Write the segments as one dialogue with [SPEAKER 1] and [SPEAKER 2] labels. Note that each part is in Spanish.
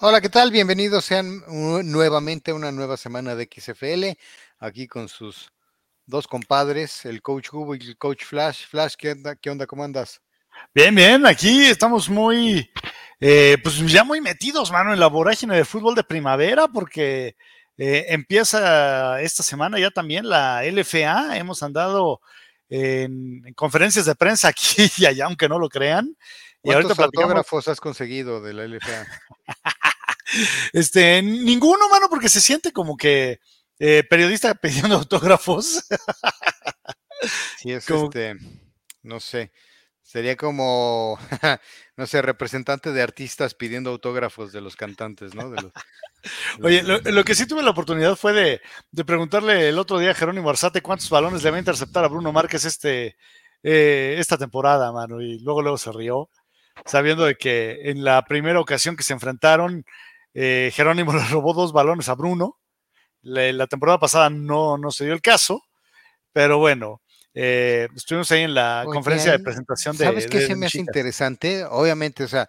[SPEAKER 1] Hola, ¿qué tal? Bienvenidos sean nuevamente a una nueva semana de XFL, aquí con sus dos compadres, el Coach Hugo y el Coach Flash. Flash, ¿qué onda? ¿Qué onda? ¿Cómo andas?
[SPEAKER 2] Bien, bien, aquí estamos muy, eh, pues ya muy metidos, mano, en la vorágine de fútbol de primavera, porque eh, empieza esta semana ya también la LFA. Hemos andado en, conferencias de prensa aquí y allá, aunque no lo crean.
[SPEAKER 1] Y ahorita autógrafos has conseguido de la LFA?
[SPEAKER 2] Este, ninguno, mano, porque se siente como que eh, periodista pidiendo autógrafos.
[SPEAKER 1] sí, es este, no sé, sería como, no sé, representante de artistas pidiendo autógrafos de los cantantes, ¿no?
[SPEAKER 2] Oye, lo, que sí tuve la oportunidad fue de, preguntarle el otro día a Jerónimo Arzate cuántos balones le va a interceptar a Bruno Márquez este, eh, esta temporada, mano, y luego luego se rió, sabiendo de que en la primera ocasión que se enfrentaron, eh, Jerónimo le robó dos balones a Bruno. La, temporada pasada no, no se dio el caso, pero bueno, eh, estuvimos ahí en la conferencia de presentación de.
[SPEAKER 1] ¿Sabes qué se me hace interesante? Obviamente, o sea,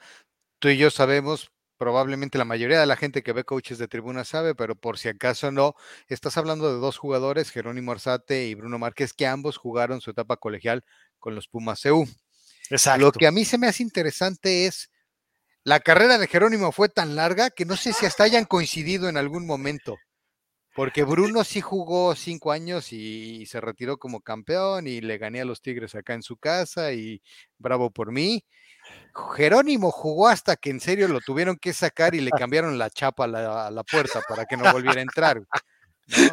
[SPEAKER 1] tú y yo sabemos, probablemente la mayoría de la gente que ve coaches de tribuna sabe, pero por si acaso no, estás hablando de dos jugadores, Jerónimo Arzate y Bruno Márquez, que ambos jugaron su etapa colegial con los Pumas CU. Exacto. Lo que a mí se me hace interesante es la carrera de Jerónimo fue tan larga que no sé si hasta hayan coincidido en algún momento. Porque Bruno sí jugó cinco años y, se retiró como campeón y le gané a los Tigres acá en su casa y bravo por mí. Jerónimo jugó hasta que en serio lo tuvieron que sacar y le cambiaron la chapa a la, a la puerta para que no volviera a entrar.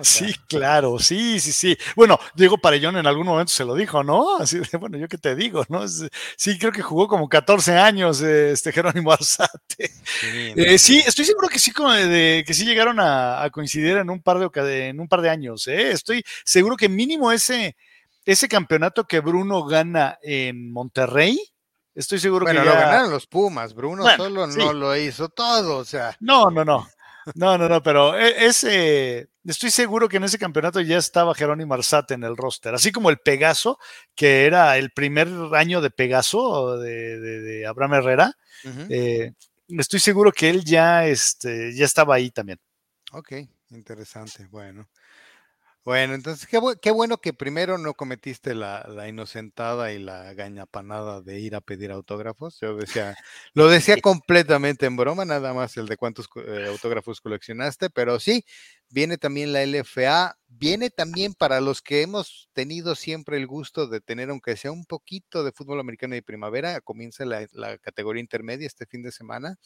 [SPEAKER 2] Sí, claro, sí, sí, sí. Bueno, Diego Parellón en algún momento se lo dijo, ¿no? Así de, bueno, yo qué te digo, ¿no? Sí, creo que jugó como 14 años este Jerónimo Arzate. Eh, sí, estoy seguro que sí, de, que sí llegaron a, coincidir en un par de, en un par de años, ¿eh? Estoy seguro que mínimo ese, ese campeonato que Bruno gana en Monterrey, Estoy seguro
[SPEAKER 1] que
[SPEAKER 2] ya...
[SPEAKER 1] lo ganaron los Pumas. Bruno solo no lo hizo todo, o sea.
[SPEAKER 2] No, no, no. No, no, no, pero e, ese, estoy seguro que en ese campeonato ya estaba Jerónimo Arzate en el roster, así como el Pegaso, que era el primer año de Pegaso de, Abraham Herrera. Eh, estoy seguro que él ya, este, ya estaba ahí también.
[SPEAKER 1] Ok, interesante. Bueno, bueno, entonces qué, bueno que primero no cometiste la, inocentada y la gañapanada de ir a pedir autógrafos. Yo decía, lo decía completamente en broma, nada más el de cuántos eh, autógrafos coleccionaste, pero sí, viene también la LFA, viene también para los que hemos tenido siempre el gusto de tener, aunque sea un poquito de fútbol americano de primavera, comienza la, la categoría intermedia este fin de semana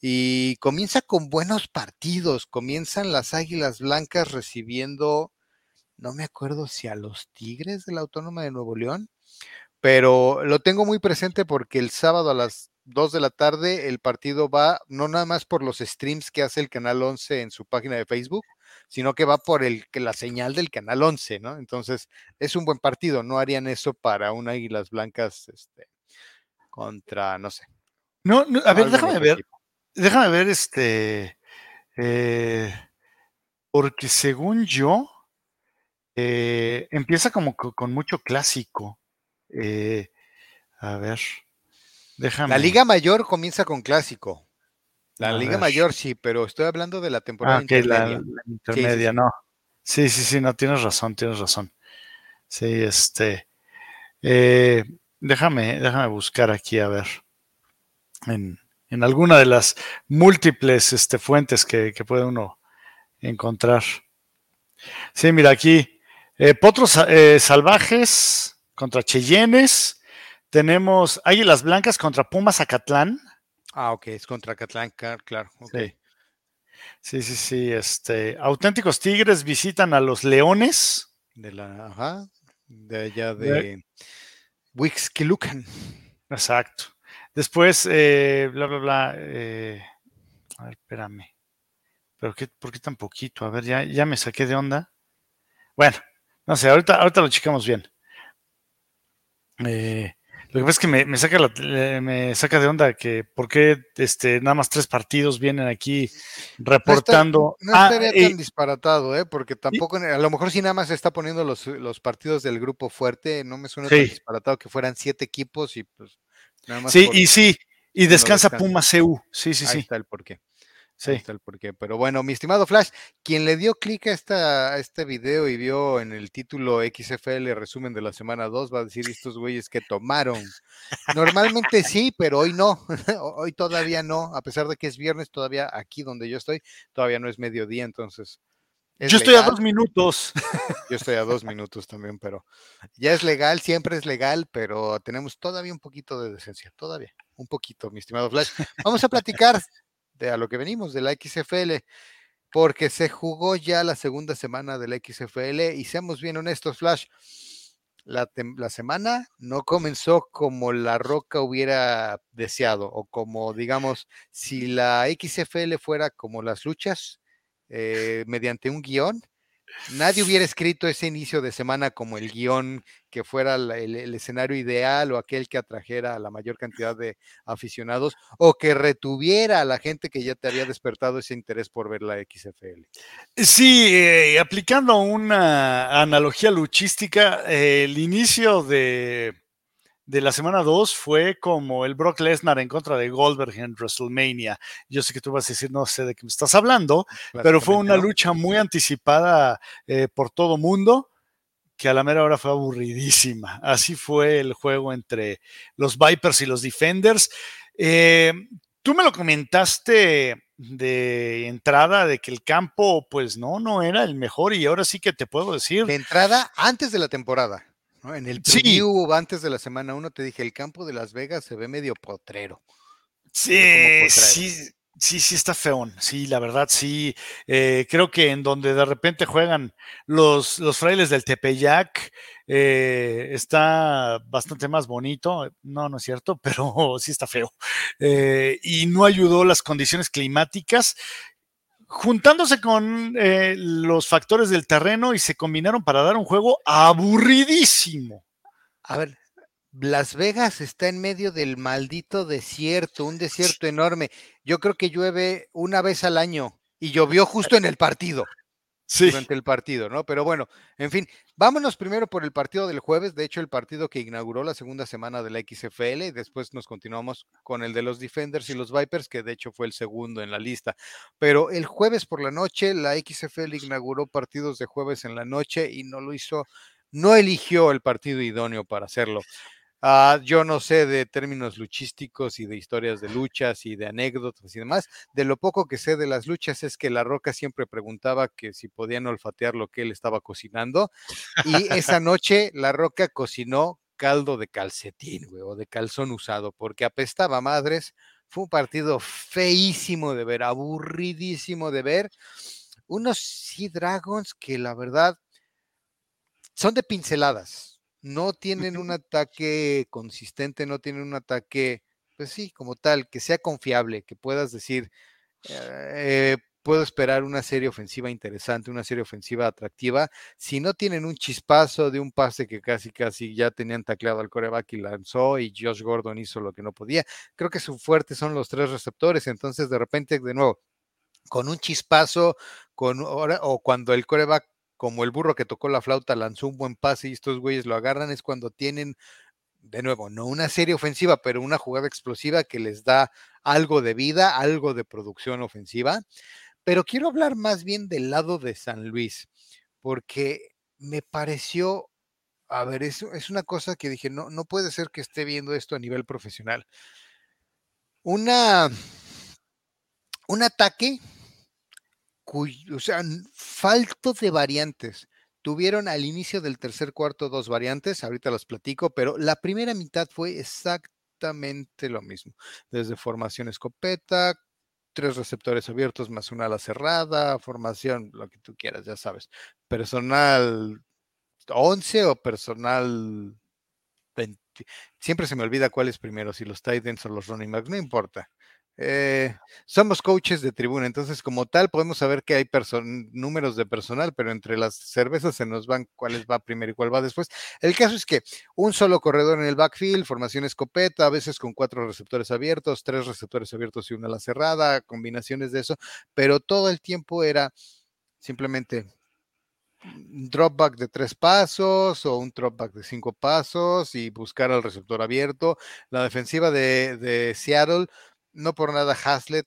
[SPEAKER 1] y comienza con buenos partidos. Comienzan las Águilas Blancas recibiendo no me acuerdo si a los Tigres de la Autónoma de Nuevo León, pero lo tengo muy presente porque el sábado a las 2 de la tarde el partido va no nada más por los streams que hace el Canal 11 en su página de Facebook, sino que va por el, la señal del Canal 11, ¿no? Entonces, es un buen partido, no harían eso para un Águilas Blancas este, contra, no sé.
[SPEAKER 2] No, a ver, déjame ver, déjame ver este, eh, porque según yo, eh, empieza como con mucho clásico. Eh, a ver, déjame.
[SPEAKER 1] La Liga Mayor comienza con clásico. La Liga Mayor sí, pero estoy hablando de la temporada
[SPEAKER 2] ah, intermedia. La, intermedia, no. Sí, sí, sí, no, tienes razón, tienes razón. Sí, este. Eh, déjame, déjame buscar aquí a ver. En, alguna de las múltiples este, fuentes que, que puede uno encontrar. Sí, mira, aquí eh, potros eh, salvajes contra Cheyennes. Tenemos Águilas Blancas contra Pumas Acatlán.
[SPEAKER 1] Ah, ok, es contra Acatlán, claro.
[SPEAKER 2] Sí. sí, sí, Este, auténticos Tigres visitan a los Leones.
[SPEAKER 1] De la, ajá, de allá de, Wixquilucan.
[SPEAKER 2] Exacto. Después, eh, bla, bla, bla. a ver, espérame. ¿Pero qué, por qué tan poquito? A ver, ya, ya me saqué de onda. Bueno, no sé, ahorita, ahorita lo checamos bien. Eh, lo que pasa es que me, saca me saca de onda que por qué este, nada más tres partidos vienen aquí reportando.
[SPEAKER 1] No, ah, estaría tan disparatado, ¿eh? porque tampoco, a lo mejor si nada más está poniendo los, partidos del grupo fuerte, no me suena tan disparatado que fueran siete equipos y pues
[SPEAKER 2] nada más. Sí, y sí, y descansa Puma CU. Sí, sí,
[SPEAKER 1] Ahí
[SPEAKER 2] sí.
[SPEAKER 1] está el porqué. Sí. Está el porqué. Pero bueno, mi estimado Flash, quien le dio clic a, esta, a este video y vio en el título XFL resumen de la semana 2, va a decir estos güeyes que tomaron. Normalmente sí, pero hoy no. hoy todavía no. A pesar de que es viernes, todavía aquí donde yo estoy, todavía no es mediodía, entonces.
[SPEAKER 2] yo estoy a dos minutos.
[SPEAKER 1] yo estoy a dos minutos también, pero ya es legal, siempre es legal, pero tenemos todavía un poquito de decencia, todavía, un poquito, mi estimado Flash. Vamos a platicar a lo que venimos de la XFL, porque se jugó ya la segunda semana de la XFL y seamos bien honestos, Flash, la, la, semana no comenzó como la Roca hubiera deseado o como, digamos, si la XFL fuera como las luchas eh, mediante un guion, nadie hubiera escrito ese inicio de semana como el guion que fuera el, escenario ideal o aquel que atrajera a la mayor cantidad de aficionados o que retuviera a la gente que ya te había despertado ese interés por ver la XFL.
[SPEAKER 2] Sí, eh, aplicando una analogía luchística, el inicio de de la semana 2 fue como el Brock Lesnar en contra de Goldberg en WrestleMania. Yo sé que tú vas a decir, no sé de qué me estás hablando, pero fue una lucha muy anticipada eh, por todo mundo que a la mera hora fue aburridísima. Así fue el juego entre los Vipers y los Defenders. Eh, tú me lo comentaste de entrada de que el campo, pues no, no era el mejor y ahora sí que te puedo decir.
[SPEAKER 1] De entrada antes de la temporada. En el preview antes de la semana 1 te dije, el campo de Las Vegas se ve medio potrero.
[SPEAKER 2] Sí, sí, sí, sí está feón. Sí, la verdad, sí. Eh, creo que en donde de repente juegan los, los frailes del Tepeyac eh, está bastante más bonito. No, no es cierto, pero sí está feo. Eh, y no ayudó las condiciones climáticas juntándose con eh, los factores del terreno y se combinaron para dar un juego aburridísimo.
[SPEAKER 1] A ver, Las Vegas está en medio del maldito desierto, un desierto enorme. Yo creo que llueve una vez al año y llovió justo en el partido durante el partido, ¿no? Pero bueno, en fin, vámonos primero por el partido del jueves, de hecho el partido que inauguró la segunda semana de la XFL y después nos continuamos con el de los Defenders y los Vipers, que de hecho fue el segundo en la lista. Pero el jueves por la noche, la XFL inauguró partidos de jueves en la noche y no lo hizo, no eligió el partido idóneo para hacerlo. Ah, yo no sé de términos luchísticos y de historias de luchas y de anécdotas y demás. De lo poco que sé de las luchas es que La Roca siempre preguntaba que si podían olfatear lo que él estaba cocinando. Y esa noche La Roca cocinó caldo de calcetín, güey, o de calzón usado, porque apestaba madres. Fue un partido feísimo de ver, aburridísimo de ver. Unos Sea Dragons que la verdad son de pinceladas no tienen un ataque consistente, no tienen un ataque, pues sí, como tal, que sea confiable, que puedas decir, eh, puedo esperar una serie ofensiva interesante, una serie ofensiva atractiva. Si no tienen un chispazo de un pase que casi, casi ya tenían tacleado al coreback y lanzó y Josh Gordon hizo lo que no podía, creo que su fuerte son los tres receptores. Entonces, de repente, de nuevo, con un chispazo, con, o cuando el coreback como el burro que tocó la flauta lanzó un buen pase y estos güeyes lo agarran, es cuando tienen, de nuevo, no una serie ofensiva, pero una jugada explosiva que les da algo de vida, algo de producción ofensiva. Pero quiero hablar más bien del lado de San Luis, porque me pareció, a ver, es, es una cosa que dije, no, no puede ser que esté viendo esto a nivel profesional. Una, un ataque o sea, falto de variantes. Tuvieron al inicio del tercer cuarto dos variantes, ahorita las platico, pero la primera mitad fue exactamente lo mismo. Desde formación escopeta, tres receptores abiertos más una ala cerrada, formación, lo que tú quieras, ya sabes. Personal 11 o personal 20. Siempre se me olvida cuál es primero, si los tight ends o los running backs, no importa. Eh, somos coaches de tribuna, entonces como tal podemos saber que hay números de personal, pero entre las cervezas se nos van cuáles va primero y cuál va después. El caso es que un solo corredor en el backfield, formación escopeta, a veces con cuatro receptores abiertos, tres receptores abiertos y una ala cerrada, combinaciones de eso, pero todo el tiempo era simplemente dropback de tres pasos o un dropback de cinco pasos y buscar al receptor abierto. La defensiva de, de Seattle no por nada Haslett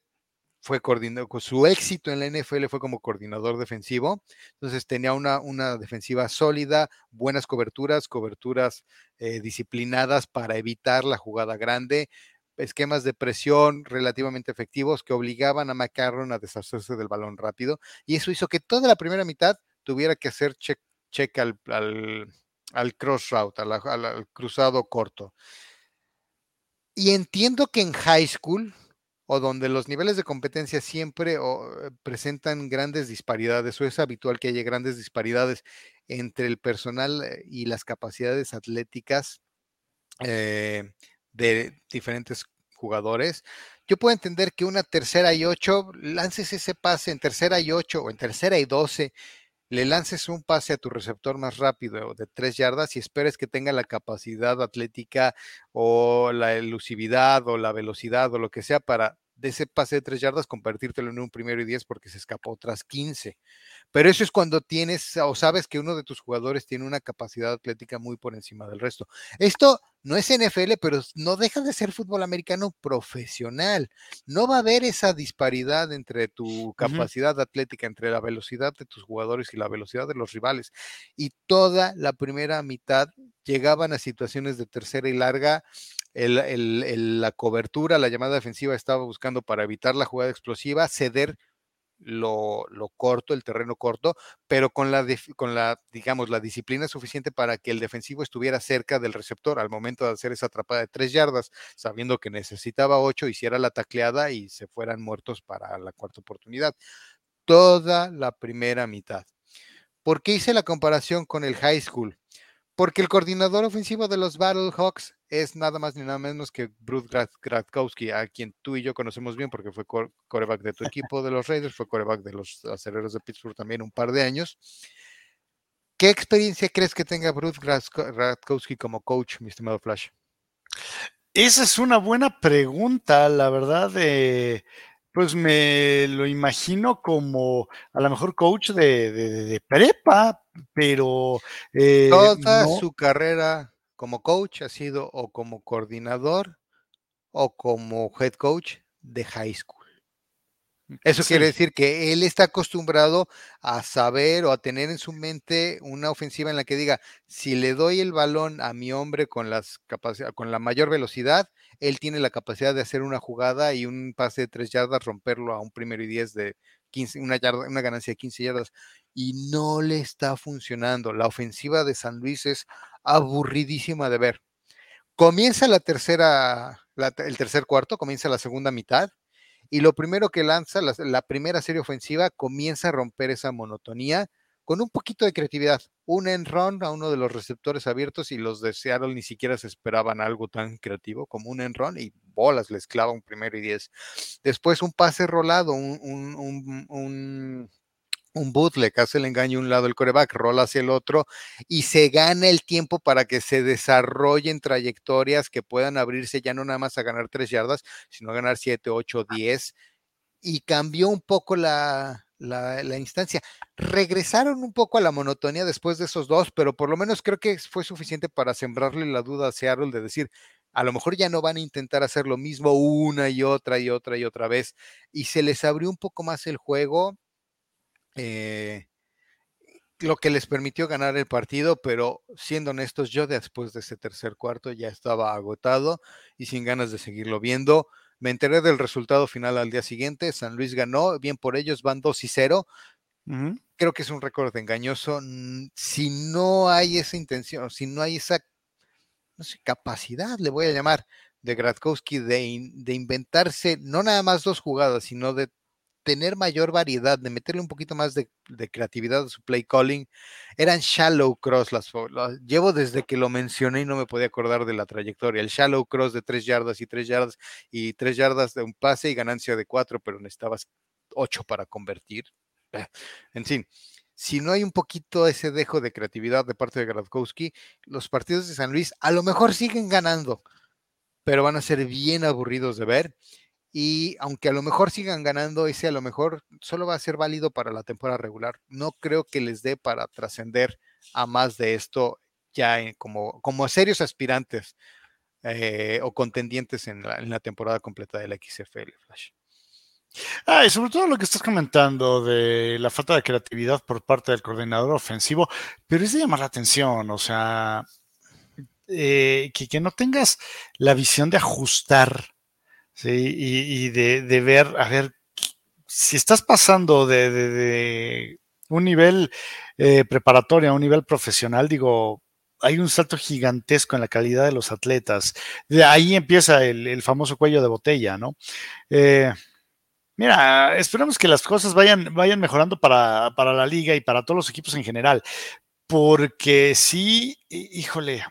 [SPEAKER 1] fue coordinador, su éxito en la NFL fue como coordinador defensivo, entonces tenía una, una defensiva sólida, buenas coberturas, coberturas eh, disciplinadas para evitar la jugada grande, esquemas de presión relativamente efectivos que obligaban a McCarron a deshacerse del balón rápido, y eso hizo que toda la primera mitad tuviera que hacer check, check al, al, cross route, al cruzado corto. Y entiendo que en high school o donde los niveles de competencia siempre eh, presentan grandes disparidades o es habitual que haya grandes disparidades entre el personal eh, y las capacidades atléticas eh, de diferentes jugadores. Yo puedo entender que una tercera y ocho, lances ese pase en tercera y ocho o en tercera y doce, le lances un pase a tu receptor más rápido de tres yardas y esperes que tenga la capacidad atlética o la elusividad o la velocidad o lo que sea para de ese pase de tres yardas convertírtelo en un primero y diez porque se escapó otras 15. Pero eso es cuando tienes o sabes que uno de tus jugadores tiene una capacidad atlética muy por encima del resto. Esto no es NFL, pero no deja de ser fútbol americano profesional. No va a haber esa disparidad entre tu capacidad atlética, entre la velocidad de tus jugadores y la velocidad de los rivales. Y toda la primera mitad llegaban a situaciones de tercera y larga la cobertura, la llamada defensiva estaba buscando para evitar la jugada explosiva, ceder lo, corto, el terreno corto, pero con la, con la, digamos, la disciplina suficiente para que el defensivo estuviera cerca del receptor al momento de hacer esa atrapada de tres yardas, sabiendo que necesitaba ocho, hiciera la tacleada y se fueran muertos para la cuarta oportunidad. Toda la primera mitad. ¿Por qué hice la comparación con el high school? Porque el coordinador ofensivo de los Battlehawks es nada más ni nada menos que Bruce Gradkowski, a quien tú y yo conocemos bien porque fue coreback de tu equipo de los Raiders, fue coreback de los aceleros de Pittsburgh también un par de años. ¿Qué experiencia crees que tenga Bruce Gradkowski como coach, mi estimado Flash?
[SPEAKER 2] Esa es una buena pregunta, la verdad. Eh, pues me lo imagino como a lo mejor coach de, prepa, pero...
[SPEAKER 1] Eh, Toda su carrera como coach ha sido o como coordinador o como head coach de high school. Eso quiere decir que él está acostumbrado a saber o a tener en su mente una ofensiva en la que diga, si le doy el balón a mi hombre con, las con la mayor velocidad, él tiene la capacidad de hacer una jugada y un pase de tres yardas, romperlo a un primero y diez de 15, una, ganancia de 15 yardas. Y no le está funcionando. La ofensiva de San Luis es aburridísima de ver. Comienza la tercera, el tercer cuarto, comienza la segunda mitad y lo primero que lanza, la, primera serie ofensiva, comienza a romper esa monotonía con un poquito de creatividad. Un enron a uno de los receptores abiertos y los de Seattle ni siquiera se esperaban algo tan creativo como un enron y bolas les clava un primero y diez. Después un pase rolado, un, un un bootleg, hace el engaño un lado el coreback, rola hacia el otro y se gana el tiempo para que se desarrollen trayectorias que puedan abrirse ya no nada más a ganar tres yardas, sino a ganar siete, ocho, diez. Y cambió un poco la, la, instancia. Regresaron un poco a la monotonía después de esos dos, pero por lo menos creo que fue suficiente para sembrarle la duda a Seattle de decir, a lo mejor ya no van a intentar hacer lo mismo una y otra y otra y otra vez. Y se les abrió un poco más el juego eh, lo que les permitió ganar el partido, pero siendo honestos, yo después de ese tercer cuarto ya estaba agotado y sin ganas de seguirlo viendo. Me enteré del resultado final al día siguiente. San Luis ganó, bien por ellos, van 2 y 0. Creo que es un récord engañoso. Si no hay esa intención, si no hay esa capacidad, le voy a llamar, de Gradkowski de, de inventarse no nada más dos jugadas, sino de tener mayor variedad, de meterle un poquito más de, creatividad a su play calling. Eran shallow cross, las, llevo desde que lo mencioné y no me podía acordar de la trayectoria. El shallow cross de tres yardas y tres yardas y tres yardas de un pase y ganancia de cuatro, pero necesitabas ocho para convertir. Eh, en fin, si no hay un poquito ese dejo de creatividad de parte de Gradkowski, los partidos de San Luis a lo mejor siguen ganando, pero van a ser bien aburridos de ver y aunque a lo mejor sigan ganando, ese a lo mejor solo va a ser válido para la temporada regular. No creo que les dé para trascender a más de esto ya como, como serios aspirantes eh, o contendientes en la, temporada completa de la XFL Flash.
[SPEAKER 2] Ah, y sobre todo lo que estás comentando de la falta de creatividad por parte del coordinador ofensivo, pero es de llamar la atención, o sea, eh, que, no tengas la visión de ajustar, ¿sí? Y, de, ver, a ver, si estás pasando de, un nivel eh, preparatorio a un nivel profesional, digo, hay un salto gigantesco en la calidad de los atletas. De ahí empieza el, famoso cuello de botella, ¿no? Eh, mira, esperamos que las cosas vayan, vayan mejorando para, para, la liga y para todos los equipos en general, porque sí, híjole,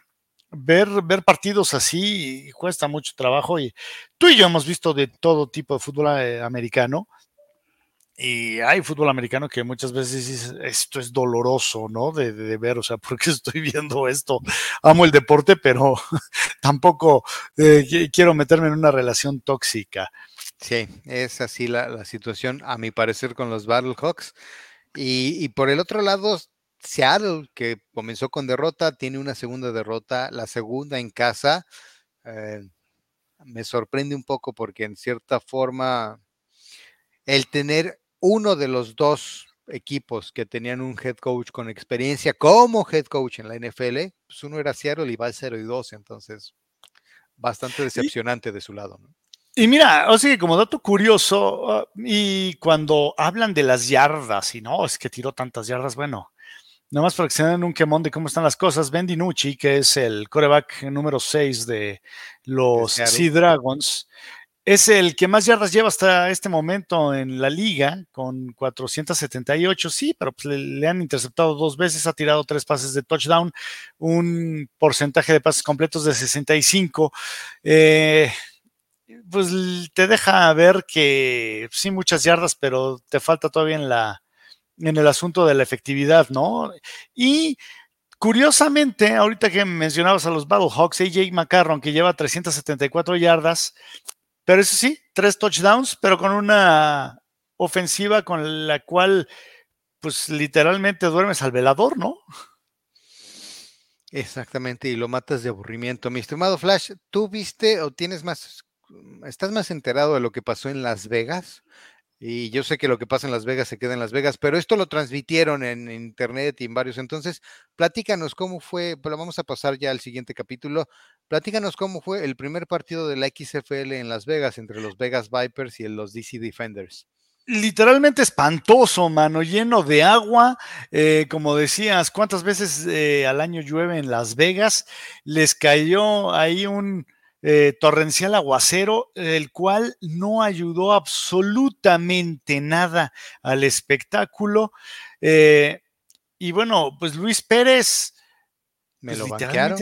[SPEAKER 2] ver, ver partidos así cuesta mucho trabajo y tú y yo hemos visto de todo tipo de fútbol eh, americano y hay fútbol americano que muchas veces dices, esto es doloroso, ¿no? De, ver, o sea, ¿por qué estoy viendo esto? Amo el deporte, pero tampoco eh, quiero meterme en una relación tóxica.
[SPEAKER 1] Sí, es así la, situación, a mi parecer, con los Battlehawks. Y, y por el otro lado, Seattle, que comenzó con derrota, tiene una segunda derrota, la segunda en casa. Eh, me sorprende un poco porque en cierta forma el tener uno de los dos equipos que tenían un head coach con experiencia como head coach en la NFL, pues uno era Seattle y va al 0 y 2, entonces bastante decepcionante de su lado.
[SPEAKER 2] Y mira, o sea, como dato curioso, ah, y cuando hablan de las yardas, y no, es que tiró tantas yardas, bueno, Nada más para que se den un quemón de cómo están las cosas, Ben DiNucci, que es el coreback número 6 de los Sea Dragons, es el que más yardas lleva hasta este momento en la liga, con 478, sí, pero pues le, han interceptado dos veces, ha tirado tres pases de touchdown, un porcentaje de pases completos de 65. Eh, pues te deja ver que sí, muchas yardas, pero te falta todavía en la, en el asunto de la efectividad, ¿no? Y curiosamente, ahorita que mencionabas a los Battlehawks, AJ McCarron, que lleva 374 yardas, pero eso sí, tres touchdowns, pero con una ofensiva con la cual, pues literalmente duermes al velador, ¿no?
[SPEAKER 1] Exactamente, y lo matas de aburrimiento. Mi estimado Flash, ¿tú viste o tienes más, estás más enterado de lo que pasó en Las Vegas? Y yo sé que lo que pasa en Las Vegas se queda en Las Vegas, pero esto lo transmitieron en internet y en varios. Entonces, platícanos cómo fue, pero vamos a pasar ya al siguiente capítulo. Platícanos cómo fue el primer partido de la XFL en Las Vegas entre los Vegas Vipers y los DC Defenders
[SPEAKER 2] literalmente espantoso, mano, lleno de agua. Eh, como decías, ¿cuántas veces eh, al año llueve en Las Vegas? Les cayó ahí un, eh, torrencial aguacero, el cual no ayudó absolutamente nada al espectáculo. Eh, y bueno, pues Luis Pérez.
[SPEAKER 1] Me pues, lo banquearon.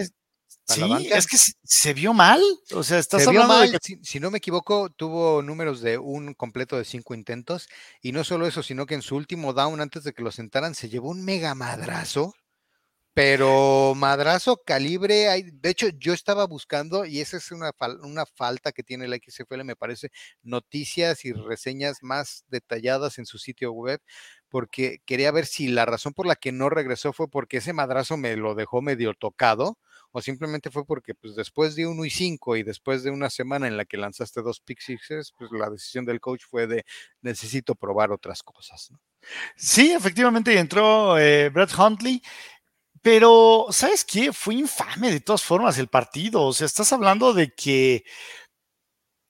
[SPEAKER 2] Sí, es que se, vio mal. O sea, estás
[SPEAKER 1] se vio mal. si, no me equivoco, tuvo números de un completo de cinco intentos. Y no solo eso, sino que en su último down, antes de que lo sentaran, se llevó un mega madrazo pero madrazo calibre, hay, de hecho yo estaba buscando, y esa es una, una falta que tiene la XFL, me parece, noticias y reseñas más detalladas en su sitio web, porque quería ver si la razón por la que no regresó fue porque ese madrazo me lo dejó medio tocado, o simplemente fue porque pues después de 1 y 5 y después de una semana en la que lanzaste dos pick pues la decisión del coach fue de necesito probar otras cosas.
[SPEAKER 2] Sí, efectivamente entró eh, Brett Huntley pero, ¿sabes qué? Fue infame de todas formas el partido. O sea, estás hablando de que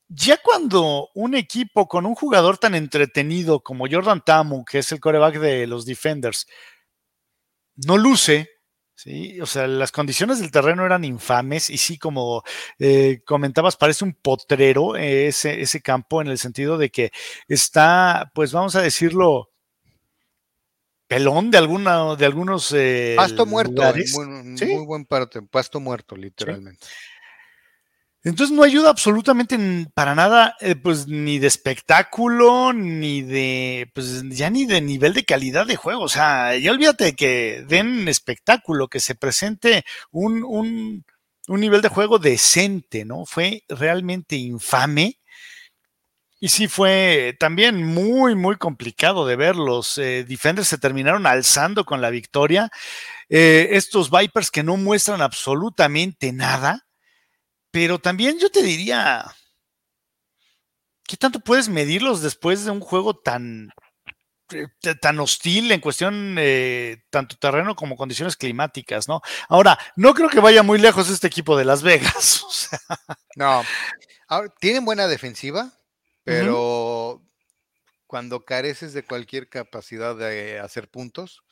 [SPEAKER 2] ya cuando un equipo con un jugador tan entretenido como Jordan Tamu, que es el coreback de los Defenders, no luce, ¿sí? O sea, las condiciones del terreno eran infames y sí, como eh, comentabas, parece un potrero ese, ese campo en el sentido de que está, pues vamos a decirlo, pelón de alguna de algunos eh,
[SPEAKER 1] pasto muerto muy, buen parte pasto muerto literalmente.
[SPEAKER 2] Entonces no ayuda absolutamente para nada eh, pues ni de espectáculo ni de pues ya ni de nivel de calidad de juego. O sea ya olvídate de que den espectáculo que se presente un, un, un nivel de juego decente no fue realmente infame y sí, fue también muy, muy complicado de ver. Los eh, defenders se terminaron alzando con la victoria. Eh, estos Vipers que no muestran absolutamente nada. Pero también yo te diría ¿qué tanto puedes medirlos después de un juego tan, eh, tan hostil en cuestión tanto terreno como condiciones climáticas, ¿no? Ahora, no creo que vaya muy lejos este equipo de Las Vegas.
[SPEAKER 1] No, tienen buena defensiva, pero cuando careces de cualquier capacidad de hacer puntos,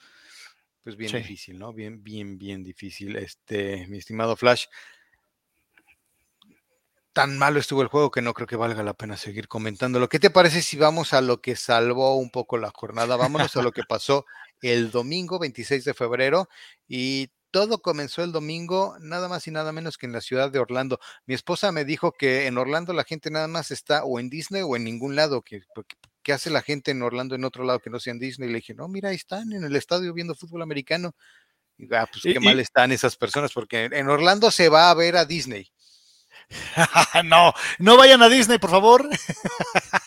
[SPEAKER 1] pues bien difícil, ¿no? Bien, bien, bien difícil. Este, mi estimado Flash, tan malo estuvo el juego que no creo que valga la pena seguir comentándolo. ¿Qué te parece si vamos a lo que salvó un poco la jornada? Vámonos a lo que pasó el domingo 26 de febrero y todo comenzó el domingo, nada más y nada menos que en la ciudad de Orlando. Mi esposa me dijo que en Orlando la gente nada más está o en Disney o en ningún lado, que, ¿qué hace la gente en Orlando en otro lado que no sea en Disney? Y le dije, no, mira, ahí están en el estadio viendo fútbol americano. Y ah, pues qué mal están esas personas, porque en Orlando se va a ver a Disney.
[SPEAKER 2] no, no vayan a Disney, por favor.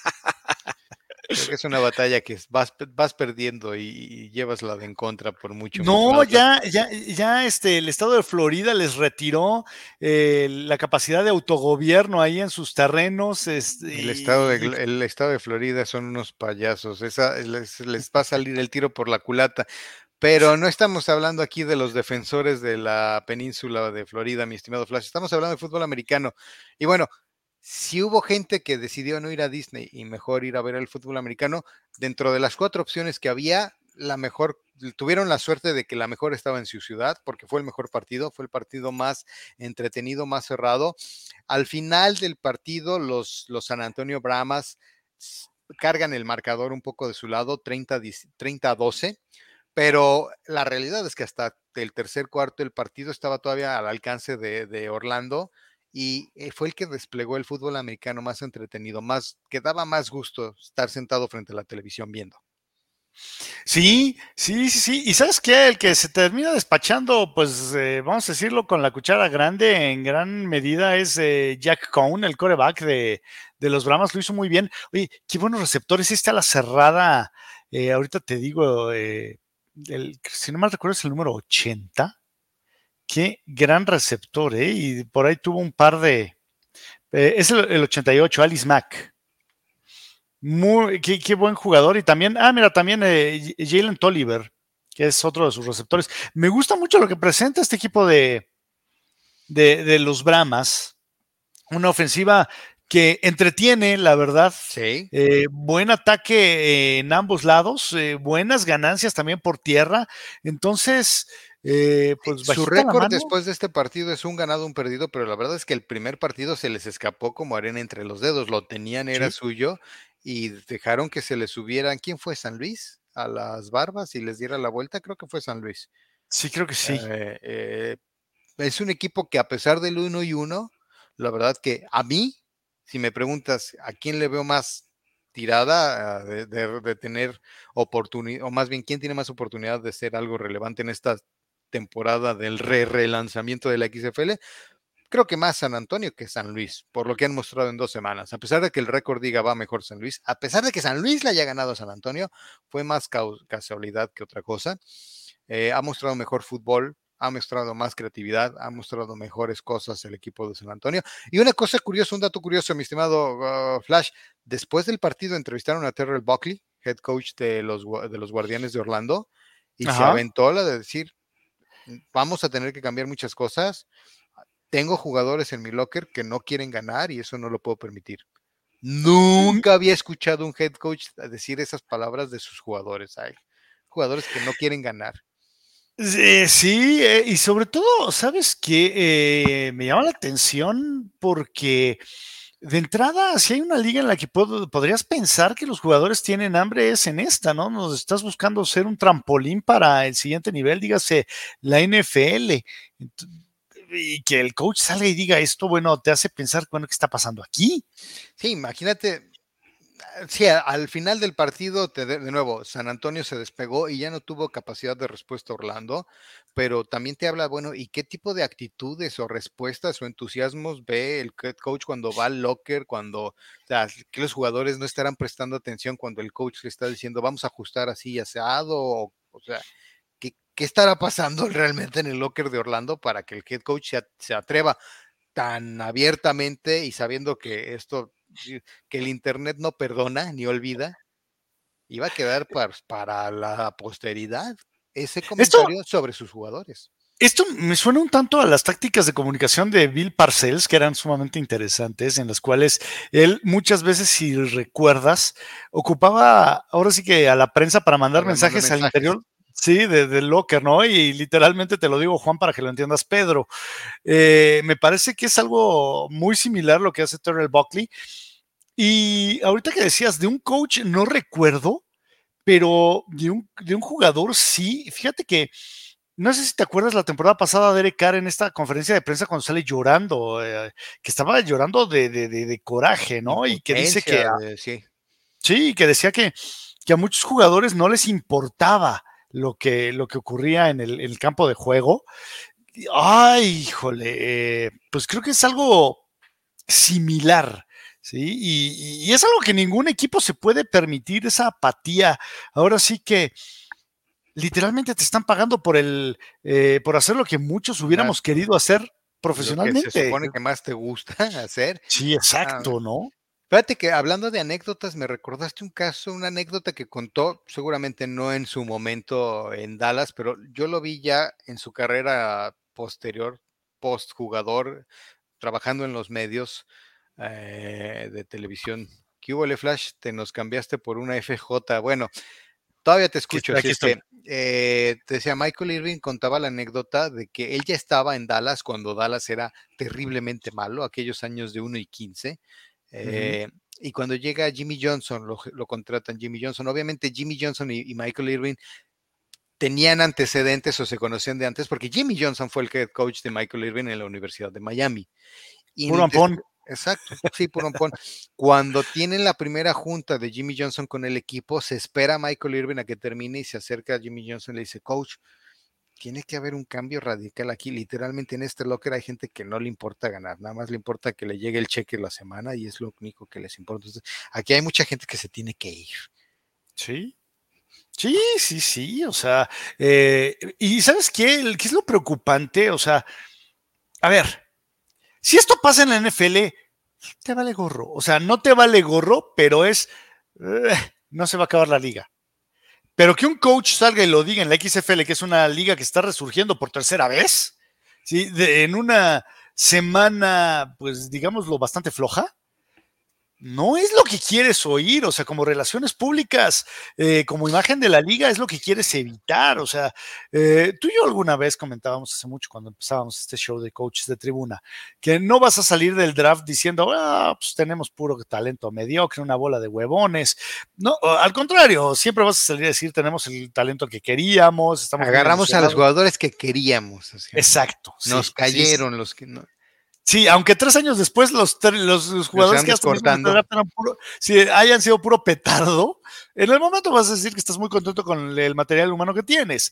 [SPEAKER 1] es una batalla que vas, vas perdiendo y, llevas la de en contra por mucho.
[SPEAKER 2] No, ya, ya, ya este, el estado de Florida les retiró eh, la capacidad de autogobierno ahí en sus terrenos. Este,
[SPEAKER 1] el, estado de, el estado de Florida son unos payasos. Esa, les, les va a salir el tiro por la culata. Pero no estamos hablando aquí de los defensores de la península de Florida, mi estimado Flash. Estamos hablando de fútbol americano. Y bueno, si hubo gente que decidió no ir a Disney y mejor ir a ver el fútbol americano, dentro de las cuatro opciones que había, la mejor, tuvieron la suerte de que la mejor estaba en su ciudad, porque fue el mejor partido, fue el partido más entretenido, más cerrado. Al final del partido, los, los San Antonio Brahmas cargan el marcador un poco de su lado, 30, 30 a 12, pero la realidad es que hasta el tercer cuarto el partido estaba todavía al alcance de Orlando y eh, fue el que desplegó el fútbol americano más entretenido, más que daba más gusto estar sentado frente a la televisión viendo.
[SPEAKER 2] Sí, sí, sí, sí. Y sabes qué, el que se termina despachando, pues eh, vamos a decirlo con la cuchara grande en gran medida es eh, Jack Cohn, el coreback de, de, los Brahmas, lo hizo muy bien. Oye, qué buenos receptores. A la cerrada, ahorita te digo, el, si no mal recuerdo es el número 80 qué gran receptor, ¿eh? Y por ahí tuvo un par de. Eh, es el, 88, Alice Mack. Muy, qué, buen jugador. Y también, ah, mira, también eh, Jalen Tolliver, que es otro de sus receptores. Me gusta mucho lo que presenta este equipo de, de, los Brahmas. Una ofensiva que entretiene, la verdad.
[SPEAKER 1] Sí.
[SPEAKER 2] Eh, buen ataque en ambos lados, buenas ganancias también por tierra. Entonces, eh, pues
[SPEAKER 1] Su récord después de este partido es un ganado, un perdido, pero la verdad es que el primer partido se les escapó como arena entre los dedos, lo tenían, era suyo, y dejaron que se les subieran, ¿quién fue? ¿San Luis? A las barbas y les diera la vuelta, creo que fue San Luis.
[SPEAKER 2] Sí, creo que sí.
[SPEAKER 1] Eh, eh, es un equipo que a pesar del uno y uno, la verdad que a mí, si me preguntas a quién le veo más tirada de, de tener oportunidad, o más bien, ¿quién tiene más oportunidad de ser algo relevante en esta temporada del re-relanzamiento de la XFL, creo que más San Antonio que San Luis, por lo que han mostrado en dos semanas. A pesar de que el récord diga va mejor San Luis, a pesar de que San Luis le haya ganado a San Antonio, fue más casualidad que otra cosa. Eh, ha mostrado mejor fútbol, ha mostrado más creatividad, ha mostrado mejores cosas el equipo de San Antonio. Y una cosa curiosa, un dato curioso, mi estimado uh, Flash, después del partido entrevistaron a Terrell Buckley, head coach de los, de los Guardianes de Orlando, y se aventó la de decir, vamos a tener que cambiar muchas cosas. Tengo jugadores en mi locker que no quieren ganar y eso no lo puedo permitir. Nunca había escuchado un head coach decir esas palabras de sus jugadores. Hay jugadores que no quieren ganar.
[SPEAKER 2] Sí, eh, y sobre todo, ¿sabes qué? Eh, me llama la atención porque de entrada, si hay una liga en la que podrías pensar que los jugadores tienen hambre, es en esta, ¿no? Nos estás buscando ser un trampolín para el siguiente nivel, dígase la NFL. Y que el coach salga y diga esto, bueno, te hace pensar, bueno, ¿qué está pasando aquí?
[SPEAKER 1] Sí, imagínate, sí, al final del partido, de, nuevo, San Antonio se despegó y ya no tuvo capacidad de respuesta Orlando, pero también te habla, bueno, ¿y qué tipo de actitudes o respuestas o entusiasmos ve el coach cuando va al locker, cuando, que los jugadores no estarán prestando atención cuando el coach le está diciendo, vamos a ajustar así aseado, o, o sea, ¿qué, ¿qué, estará pasando realmente en el locker de Orlando para que el head coach se, se atreva tan abiertamente y sabiendo que esto que el Internet no perdona ni olvida, iba a quedar para, la posteridad ese comentario sobre sus jugadores.
[SPEAKER 2] Esto me suena un tanto a las tácticas de comunicación de Bill Parcells, que eran sumamente interesantes, en las cuales él muchas veces, si recuerdas, ocupaba ahora sí que a la prensa para mandar mensajes, al interior. Sí, del locker, ¿no? Y literalmente te lo digo, Juan, para que lo entiendas, Pedro. Eh, me parece que es algo muy similar lo que hace Terrell Buckley. Y ahorita que decías de un coach, no recuerdo, pero de un, de un jugador sí. Fíjate que no sé si te acuerdas la temporada pasada de Eric Carr en esta conferencia de prensa cuando sale llorando, eh, que estaba llorando de, coraje, ¿no? Y que dice que... sí. sí, que decía que, que, a muchos jugadores no les importaba lo que, lo que ocurría en el, campo de juego. Ay, híjole, eh, pues creo que es algo similar. ¿sí? Y, y, es algo que ningún equipo se puede permitir, esa apatía. Ahora sí que literalmente te están pagando por el eh, por hacer lo que muchos hubiéramos querido hacer profesionalmente.
[SPEAKER 1] Lo que se supone que más te gusta hacer.
[SPEAKER 2] Sí, exacto, ¿no?
[SPEAKER 1] Fíjate que hablando de anécdotas, me recordaste un caso, una anécdota que contó, seguramente no en su momento en Dallas, pero yo lo vi ya en su carrera posterior, post jugador, trabajando en los medios eh, de televisión. ¿Qué hubo, Flash? Te nos cambiaste por una FJ. Bueno, Todavía te escucho. Aquí eh, te decía, Michael Irving contaba la anécdota de que él ya estaba en Dallas cuando Dallas era terriblemente malo, aquellos años de 1 y 15. Eh, y cuando llega Jimmy Johnson, lo, contratan Jimmy Johnson. Obviamente Jimmy Johnson y, Michael Irving tenían antecedentes o se conocían de antes porque Jimmy Johnson fue el head coach de Michael Irving en la Universidad de Miami.
[SPEAKER 2] Y
[SPEAKER 1] Exacto, sí, pon. Cuando tienen la primera junta de Jimmy Johnson con el equipo, se espera a Michael Irving a que termine y se acerca a Jimmy Johnson y le dice, coach, tiene que haber un cambio radical aquí. Literalmente en este locker hay gente que no le importa ganar, nada más le importa que le llegue el cheque la semana y es lo único que les importa. Entonces, aquí hay mucha gente que se tiene que ir.
[SPEAKER 2] Sí, Sí, sí, sí, o sea, eh, y ¿sabes qué? ¿Qué es lo preocupante? O sea, a ver, si esto pasa en la NFL, te vale gorro. O sea, no te vale gorro, pero es. Eh, no se va a acabar la liga. Pero que un coach salga y lo diga en la XFL, que es una liga que está resurgiendo por tercera vez, ¿sí? en una semana, pues digámoslo, bastante floja, no es lo que quieres oír, o sea, como relaciones públicas, eh, como imagen de la liga, es lo que quieres evitar. O sea, eh, tú y yo alguna vez comentábamos hace mucho cuando empezábamos este show de coaches de tribuna, que no vas a salir del draft diciendo, ah, pues tenemos puro talento mediocre, una bola de huevones. No, al contrario, siempre vas a salir a decir, tenemos el talento que queríamos.
[SPEAKER 1] Estamos Agarramos a los jugadores que queríamos.
[SPEAKER 2] Exacto.
[SPEAKER 1] Nos cayeron los que no.
[SPEAKER 2] Sí, aunque tres años después los, los, jugadores que has puro, si hayan sido puro petardo, en el momento vas a decir que estás muy contento con el material humano que tienes.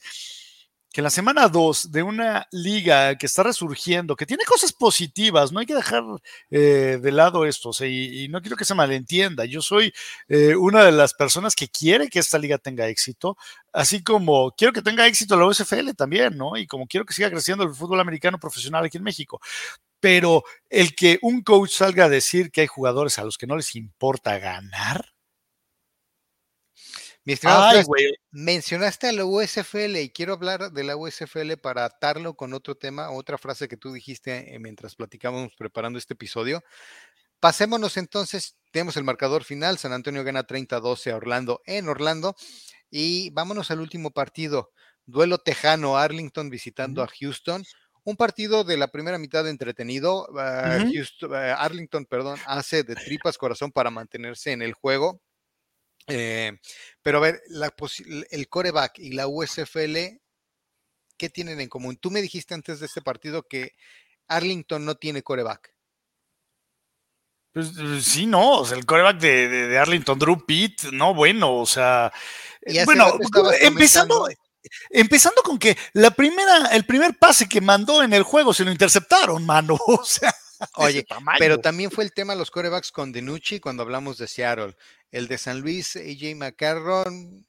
[SPEAKER 2] Que en la semana 2 de una liga que está resurgiendo, que tiene cosas positivas, no hay que dejar eh, de lado esto, y, no quiero que se malentienda. Yo soy eh, una de las personas que quiere que esta liga tenga éxito, así como quiero que tenga éxito la USFL también, ¿no? Y como quiero que siga creciendo el fútbol americano profesional aquí en México pero el que un coach salga a decir que hay jugadores a los que no les importa ganar.
[SPEAKER 1] Mi estimado, mencionaste a la USFL y quiero hablar de la USFL para atarlo con otro tema, otra frase que tú dijiste eh, mientras platicábamos preparando este episodio. Pasémonos entonces, tenemos el marcador final, San Antonio gana 30-12 a Orlando en Orlando y vámonos al último partido, duelo tejano, Arlington visitando a Houston un partido de la primera mitad entretenido. Ah, ah, Arlington, perdón, hace de tripas corazón para mantenerse en el juego. Eh, pero a ver, el coreback y la USFL, ¿qué tienen en común? Tú me dijiste antes de este partido que Arlington no tiene coreback.
[SPEAKER 2] Pues eh, sí, no, el coreback de, Arlington, Drew Pitt, no, bueno, o sea, bueno, empezando, Empezando con que la primera, el primer pase que mandó en el juego se lo interceptaron, mano. O sea,
[SPEAKER 1] Oye, pero también fue el tema de los corebacks con Denucci cuando hablamos de Seattle. El de San Luis, AJ McCarron.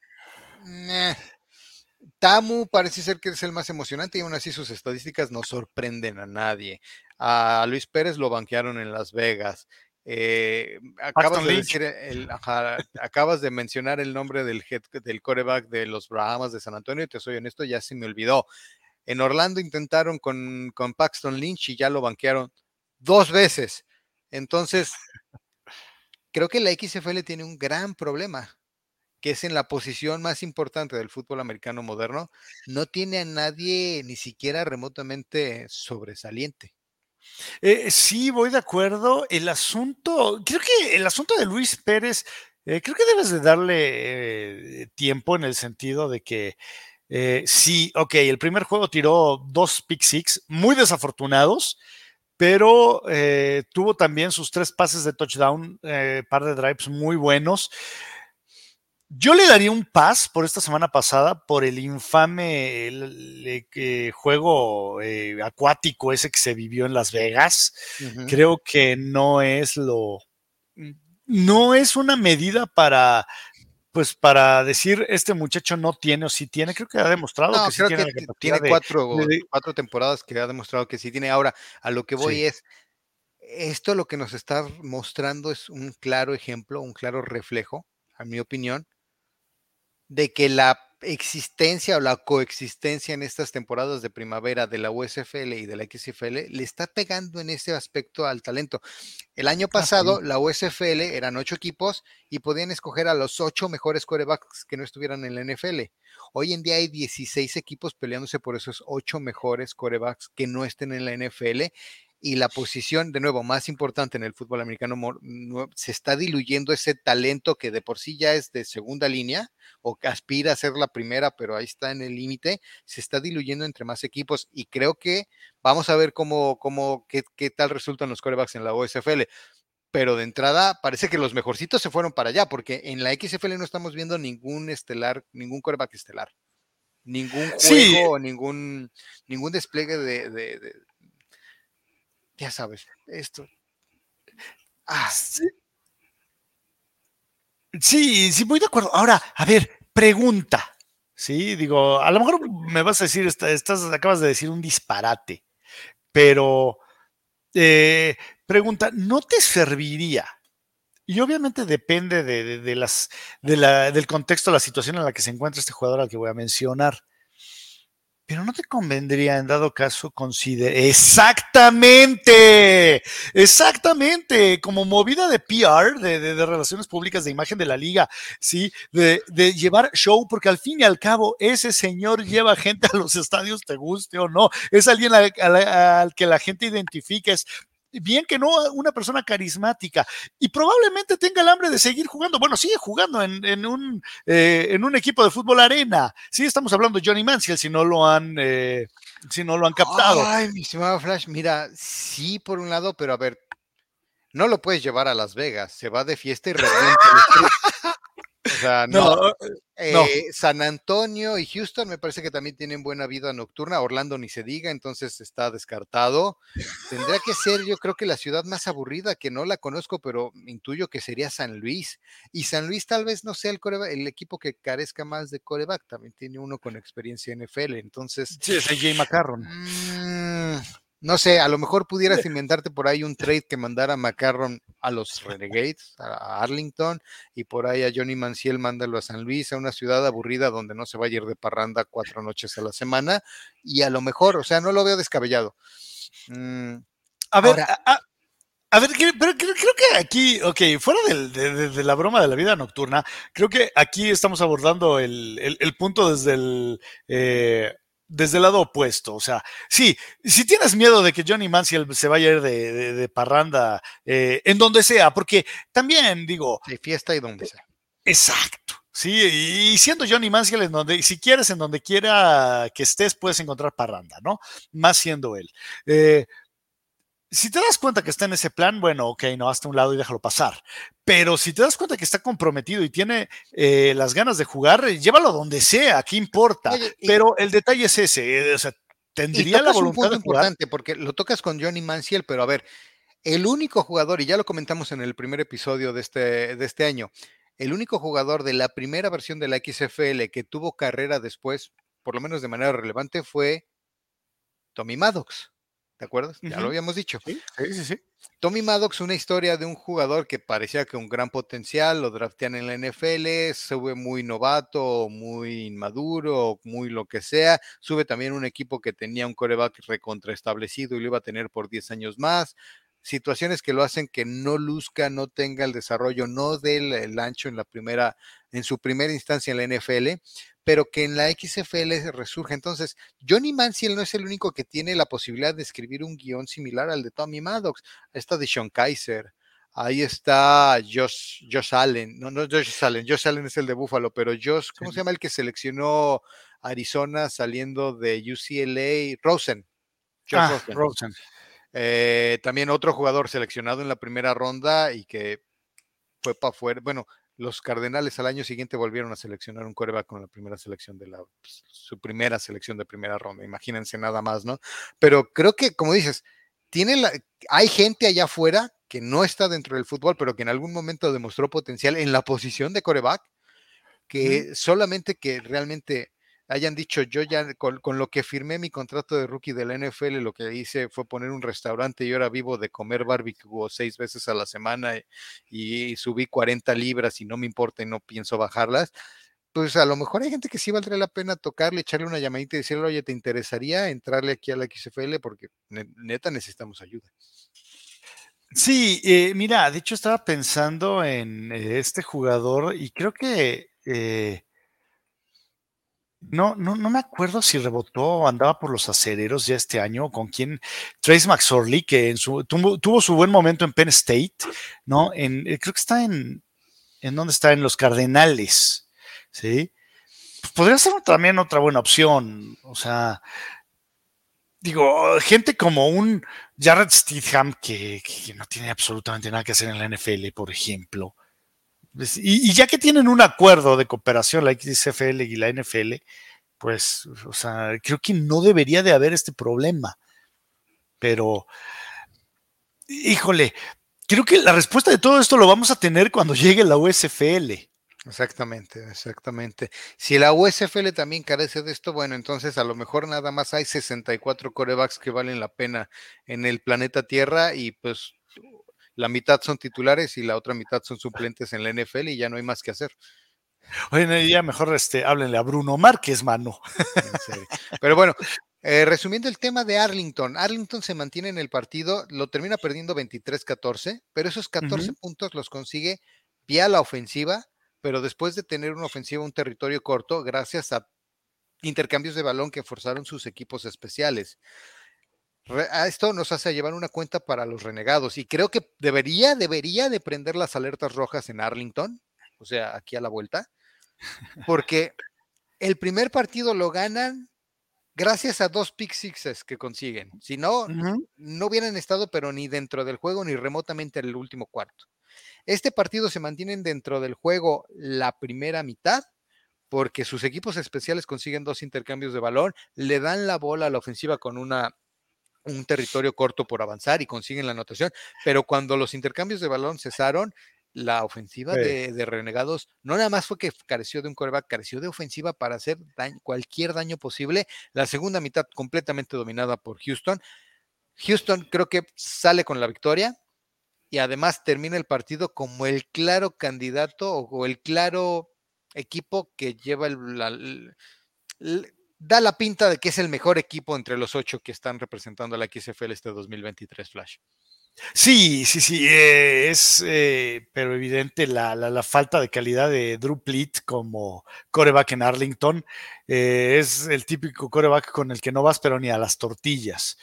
[SPEAKER 1] Tamu parece ser que es el más emocionante y aún así sus estadísticas no sorprenden a nadie. A Luis Pérez lo banquearon en Las Vegas. Eh, acabas, de decir el, acabas de mencionar el nombre del, head, del coreback de los Brahmas de San Antonio y te soy honesto, ya se me olvidó. En Orlando intentaron con, con Paxton Lynch y ya lo banquearon dos veces. Entonces, creo que la XFL tiene un gran problema, que es en la posición más importante del fútbol americano moderno, no tiene a nadie ni siquiera remotamente sobresaliente.
[SPEAKER 2] Eh, sí, voy de acuerdo. El asunto, creo que el asunto de Luis Pérez, eh, creo que debes de darle eh, tiempo en el sentido de que sí, ok, el primer juego tiró dos pick six muy desafortunados, pero tuvo también sus tres pases de touchdown, par de drives muy buenos. Yo le daría un pas por esta semana pasada por el infame eh, juego eh, acuático ese que se vivió en Las Vegas. Creo que no es lo. No es una medida para. Pues para decir este muchacho no tiene o sí tiene, creo que ha demostrado que sí tiene.
[SPEAKER 1] tiene cuatro, cuatro temporadas que ha demostrado que sí tiene. Ahora, a lo que voy es, esto lo que nos está mostrando es un claro ejemplo, un claro reflejo, a mi opinión, de que la existencia o la coexistencia en estas temporadas de primavera de la USFL y de la XFL le está pegando en ese aspecto al talento. El año pasado la USFL eran ocho equipos y podían escoger a los ocho mejores corebacks que no estuvieran en la NFL. Hoy en día hay 16 equipos peleándose por esos ocho mejores corebacks que no estén en la NFL y la posición, de nuevo, más importante en el fútbol americano, se está diluyendo ese talento que de por sí ya es de segunda línea o que aspira a ser la primera, pero ahí está en el límite, se está diluyendo entre más equipos y creo que vamos a ver cómo, cómo qué, qué tal resultan los corebacks en la OSFL. Pero de entrada parece que los mejorcitos se fueron para allá, porque en la XFL no estamos viendo ningún estelar, ningún coreback estelar ningún juego, ningún, ningún despliegue de, ya sabes, esto.
[SPEAKER 2] Ah. Sí. sí, muy de acuerdo. Ahora, a ver, pregunta. Sí, digo, a lo mejor me vas a decir, estás, acabas de decir un disparate, pero eh, pregunta, ¿no te serviría? Y obviamente depende de, las, del contexto, la situación en la que se encuentra este jugador al que voy a mencionar pero no te convendría en dado caso considerar exactamente, exactamente, como movida de PR, de, relaciones públicas, de imagen de la liga, sí, de, llevar show, porque al fin y al cabo ese señor lleva gente a los estadios, te guste o no, es alguien al, al que la gente identifica, es bien que no una persona carismática y probablemente tenga el hambre de seguir jugando. Bueno, sigue jugando en, un, eh, en un equipo de fútbol arena. Sí, estamos hablando de Johnny Manziel, si no lo han, eh, si no lo han captado.
[SPEAKER 1] Ay, mi estimado Flash, mira, sí, por un lado, pero a ver, no lo puedes llevar a Las Vegas, se va de fiesta y sea, no. Eh, San Antonio y Houston me parece que también tienen buena vida nocturna. Orlando ni se diga, entonces está descartado. Tendría que ser, yo creo que la ciudad más aburrida, que no la conozco, pero intuyo que sería San Luis. Y San Luis tal vez no sea el, el equipo que carezca más de coreback, también tiene uno con experiencia en NFL. Entonces.
[SPEAKER 2] Sí, es Jay McCarron.
[SPEAKER 1] Mm, no sé, a lo mejor pudieras inventarte por ahí un trade que mandara a McCarron a los Renegades, a Arlington, y por ahí a Johnny Manciel mándalo a San Luis, a una ciudad aburrida donde no se va a ir de parranda cuatro noches a la semana, y a lo mejor, o sea, no lo veo descabellado.
[SPEAKER 2] Mm, a ver, a, ver, pero creo, que aquí, ok, fuera de, la broma de la vida nocturna, creo que aquí estamos abordando el, punto desde el... Eh, desde el lado opuesto. O sea, sí, si tienes miedo de que Johnny Manziel se vaya a ir de, parranda eh, en donde sea, porque también digo.
[SPEAKER 1] De fiesta y donde sea.
[SPEAKER 2] Exacto. Sí, y siendo Johnny Manziel en donde, si quieres, en donde quiera que estés, puedes encontrar parranda, ¿no? Más siendo él. Eh, si te das cuenta que está en ese plan, bueno, ok, no, hasta un lado y déjalo pasar. Pero si te das cuenta que está comprometido y tiene eh, las ganas de jugar, llévalo donde sea, ¿qué importa? Pero el detalle es ese, eh, o sea, tendría la voluntad un punto importante
[SPEAKER 1] porque lo tocas con Johnny Manziel, pero a ver, el único jugador, y ya lo comentamos en el primer episodio de este, de este año, el único jugador de la primera versión de la XFL que tuvo carrera después, por lo menos de manera relevante, fue Tommy Maddox ¿te acuerdas? Ya lo habíamos dicho.
[SPEAKER 2] Sí, sí, sí.
[SPEAKER 1] Tommy Maddox, una historia de un jugador que parecía que un gran potencial, lo draftean en la NFL, sube muy novato, muy inmaduro, muy lo que sea, sube también un equipo que tenía un coreback recontraestablecido y lo iba a tener por 10 años más, situaciones que lo hacen que no luzca, no tenga el desarrollo, no dé el, ancho en la primera, en su primera instancia en la NFL, pero que en la XFL resurge. Entonces, Johnny Manziel no es el único que tiene la posibilidad de escribir un guion similar al de Tommy Maddox. Está de Sean Kaiser, ahí está Josh, Josh Allen, no, no Josh Allen, Josh Allen es el de Buffalo, pero Josh, ¿cómo se llama el que seleccionó Arizona saliendo de UCLA? Rosen.
[SPEAKER 2] ah, Rosen.
[SPEAKER 1] Eh, también otro jugador seleccionado en la primera ronda y que fue para afuera. Bueno, los Cardenales al año siguiente volvieron a seleccionar un coreback con la primera selección de la, pues, su primera selección de primera ronda. Imagínense nada más, ¿no? Pero creo que, como dices, tiene la, hay gente allá afuera que no está dentro del fútbol, pero que en algún momento demostró potencial en la posición de coreback, que solamente que realmente hayan dicho, yo ya con, lo que firmé mi contrato de rookie de la NFL, lo que hice fue poner un restaurante y ahora vivo de comer barbecue seis veces a la semana y, subí 40 libras y no me importa y no pienso bajarlas. Pues a lo mejor hay gente que sí valdría la pena tocarle, echarle una llamadita y decirle, oye, ¿te interesaría entrarle aquí a la XFL? Porque neta necesitamos ayuda.
[SPEAKER 2] Sí, eh, mira, de hecho estaba pensando en eh, este jugador y creo que eh, no, no, no me acuerdo si rebotó o andaba por los acereros ya este año, con quién, Trace McSorley, que en su, tuvo, su buen momento en Penn State, ¿no? En, eh, creo que está en, ¿en dónde está? En los Cardenales, ¿sí? Pues podría ser también otra buena opción, o sea, digo, gente como un Jared Stidham que, que, no tiene absolutamente nada que hacer en la NFL, por ejemplo, pues, y, ya que tienen un acuerdo de cooperación, la XFL y la NFL, pues, o sea, creo que no debería de haber este problema. Pero, híjole, creo que la respuesta de todo esto lo vamos a tener cuando llegue la USFL.
[SPEAKER 1] Exactamente, exactamente. Si la USFL también carece de esto, bueno, entonces a lo mejor nada más hay 64 corebacks que valen la pena en el planeta Tierra y pues la mitad son titulares y la otra mitad son suplentes en la NFL y ya no hay más que hacer.
[SPEAKER 2] Oye, ya mejor este, háblenle a Bruno Márquez, mano.
[SPEAKER 1] Pero bueno, eh, resumiendo el tema de Arlington, Arlington se mantiene en el partido, lo termina perdiendo 23-14, pero esos 14 puntos los consigue vía la ofensiva, pero después de tener una ofensiva, un territorio corto, gracias a intercambios de balón que forzaron sus equipos especiales esto nos hace llevar una cuenta para los renegados y creo que debería, debería de prender las alertas rojas en Arlington, o sea, aquí a la vuelta, porque el primer partido lo ganan gracias a dos pick sixes que consiguen. Si no, no hubieran estado, pero ni dentro del juego ni remotamente en el último cuarto. Este partido se mantienen dentro del juego la primera mitad porque sus equipos especiales consiguen dos intercambios de balón, le dan la bola a la ofensiva con una un territorio corto por avanzar y consiguen la anotación, pero cuando los intercambios de balón cesaron, la ofensiva de, Renegados no nada más fue que careció de un coreback, careció de ofensiva para hacer cualquier daño posible. La segunda mitad completamente dominada por Houston. Houston creo que sale con la victoria y además termina el partido como el claro candidato o, el claro equipo que lleva el, da la pinta de que es el mejor equipo entre los ocho que están representando a la XFL este 2023 Flash.
[SPEAKER 2] Sí, sí, sí, eh, es eh, pero evidente la, falta de calidad de Drew como coreback en Arlington. Eh, es el típico coreback con el que no vas, pero ni a las tortillas.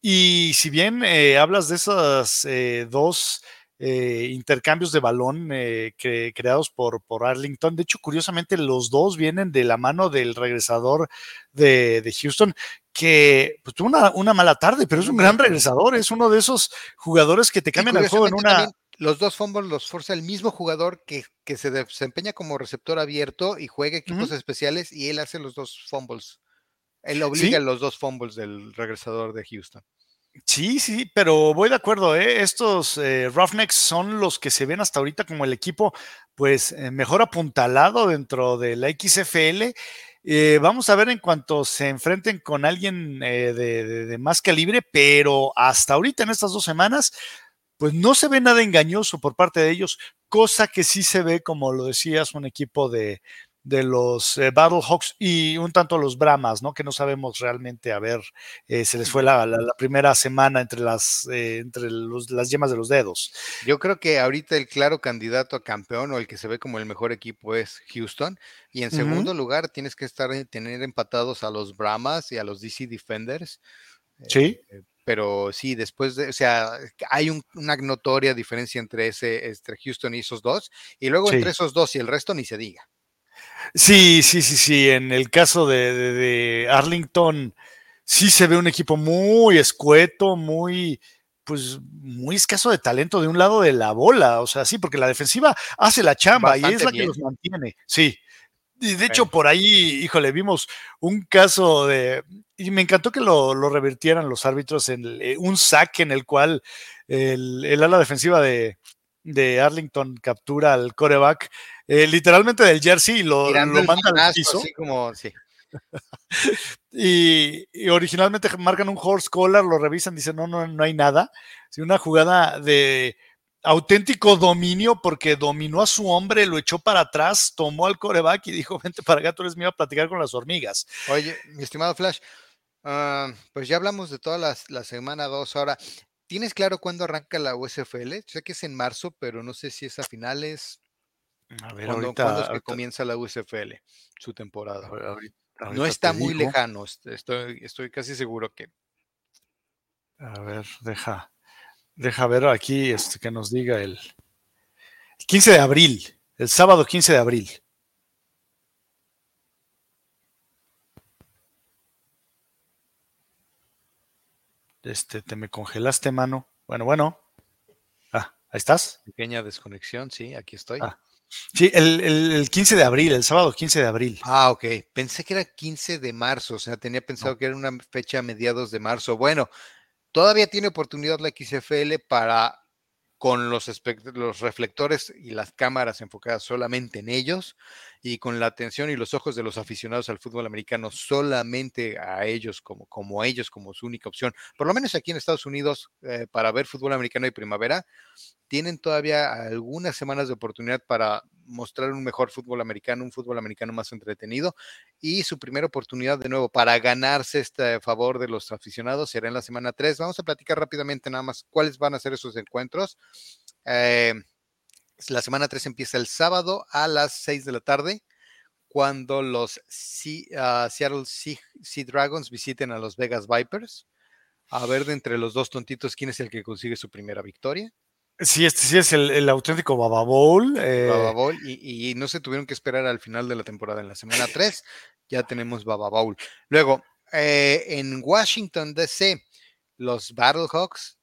[SPEAKER 2] y si bien hablas de esas dos eh, intercambios de balón eh, creados por, por, Arlington. De hecho, curiosamente, los dos vienen de la mano del regresador de, Houston, que pues, tuvo una, mala tarde, pero es un gran regresador. Es uno de esos jugadores que te cambian el juego en una.
[SPEAKER 1] Los dos fumbles los forza el mismo jugador que, que, se desempeña como receptor abierto y juega equipos especiales y él hace los dos fumbles. Él obliga a los dos fumbles del regresador de Houston.
[SPEAKER 2] Sí, sí, pero voy de acuerdo. ¿eh? Estos eh, Roughnecks son los que se ven hasta ahorita como el equipo, pues, eh, mejor apuntalado dentro de la XFL. Vamos a ver en cuanto se enfrenten con alguien eh, de, más calibre, pero hasta ahorita en estas dos semanas, pues no se ve nada engañoso por parte de ellos, cosa que sí se ve, como lo decías, un equipo de, de los eh, Battlehawks y un tanto los Brahmas, ¿no? Que no sabemos realmente, a ver, eh, se les fue la, primera semana entre, las, eh, entre las yemas de los dedos.
[SPEAKER 1] Yo creo que ahorita el claro candidato a campeón o el que se ve como el mejor equipo es Houston. Y en segundo lugar tienes que estar tener empatados a los Brahmas y a los DC Defenders.
[SPEAKER 2] Sí.
[SPEAKER 1] pero sí, después de, o sea, hay una notoria diferencia entre ese, entre Houston y esos dos, y luego entre esos dos y el resto ni se diga.
[SPEAKER 2] Sí, sí, sí, sí. En el caso de, Arlington, sí se ve un equipo muy escueto, muy, pues, muy escaso de talento de un lado de la bola. O sea, sí, porque la defensiva hace la chamba y es la que los mantiene. Sí. Y de hecho, por ahí, híjole, vimos un caso de. Y me encantó que lo, revirtieran los árbitros en eh, un saque en el cual el, el ala defensiva de, de Arlington captura al coreback eh, literalmente del jersey y lo, lo manda al piso.
[SPEAKER 1] como,
[SPEAKER 2] y, originalmente marcan un horse collar, lo revisan, dicen no, no, no hay nada. una jugada de auténtico dominio porque dominó a su hombre, lo echó para atrás, tomó al coreback y dijo, vente para acá, tú eres mío a platicar con las hormigas.
[SPEAKER 1] Oye, mi estimado Flash, ah, pues ya hablamos de toda la, semana dos ahora. ¿Tienes claro cuándo arranca la USFL? Sé que es en marzo, pero no sé si es a finales, a ver, ¿Cuándo, es que comienza la USFL, su temporada? no está muy lejano, estoy, estoy casi seguro que.
[SPEAKER 2] A ver, deja, deja ver aquí este, que nos diga el, 15 de abril, el sábado 15 de abril. Este, te me congelaste, mano. Bueno, bueno. Ah, ahí estás.
[SPEAKER 1] Pequeña desconexión, sí, aquí estoy. Ah,
[SPEAKER 2] Sí, el, 15 de abril, el sábado 15 de abril.
[SPEAKER 1] Ah, ok. Pensé que era 15 de marzo, o sea, tenía pensado que era una fecha a mediados de marzo. Bueno, todavía tiene oportunidad la XFL para, con los, los reflectores y las cámaras enfocadas solamente en ellos y con la atención y los ojos de los aficionados al fútbol americano solamente a ellos como, como ellos, como su única opción. Por lo menos aquí en Estados Unidos, eh, para ver fútbol americano y primavera, tienen todavía algunas semanas de oportunidad para mostrar un mejor fútbol americano, un fútbol americano más entretenido. Y su primera oportunidad de nuevo para ganarse este favor de los aficionados será en la semana 3. Vamos a platicar rápidamente nada más cuáles van a ser esos encuentros. Eh, la semana 3 empieza el sábado a las 6 de la tarde, cuando los ah, Seattle sea, Dragons visiten a los Vegas Vipers. A ver de entre los dos tontitos quién es el que consigue su primera victoria.
[SPEAKER 2] Sí, este sí es el, auténtico Baba Bowl.
[SPEAKER 1] Eh. Baba Bowl y, no se tuvieron que esperar al final de la temporada. En la semana 3 ya tenemos Baba Bowl. Luego, eh, en Washington, D.C., los Battlehawks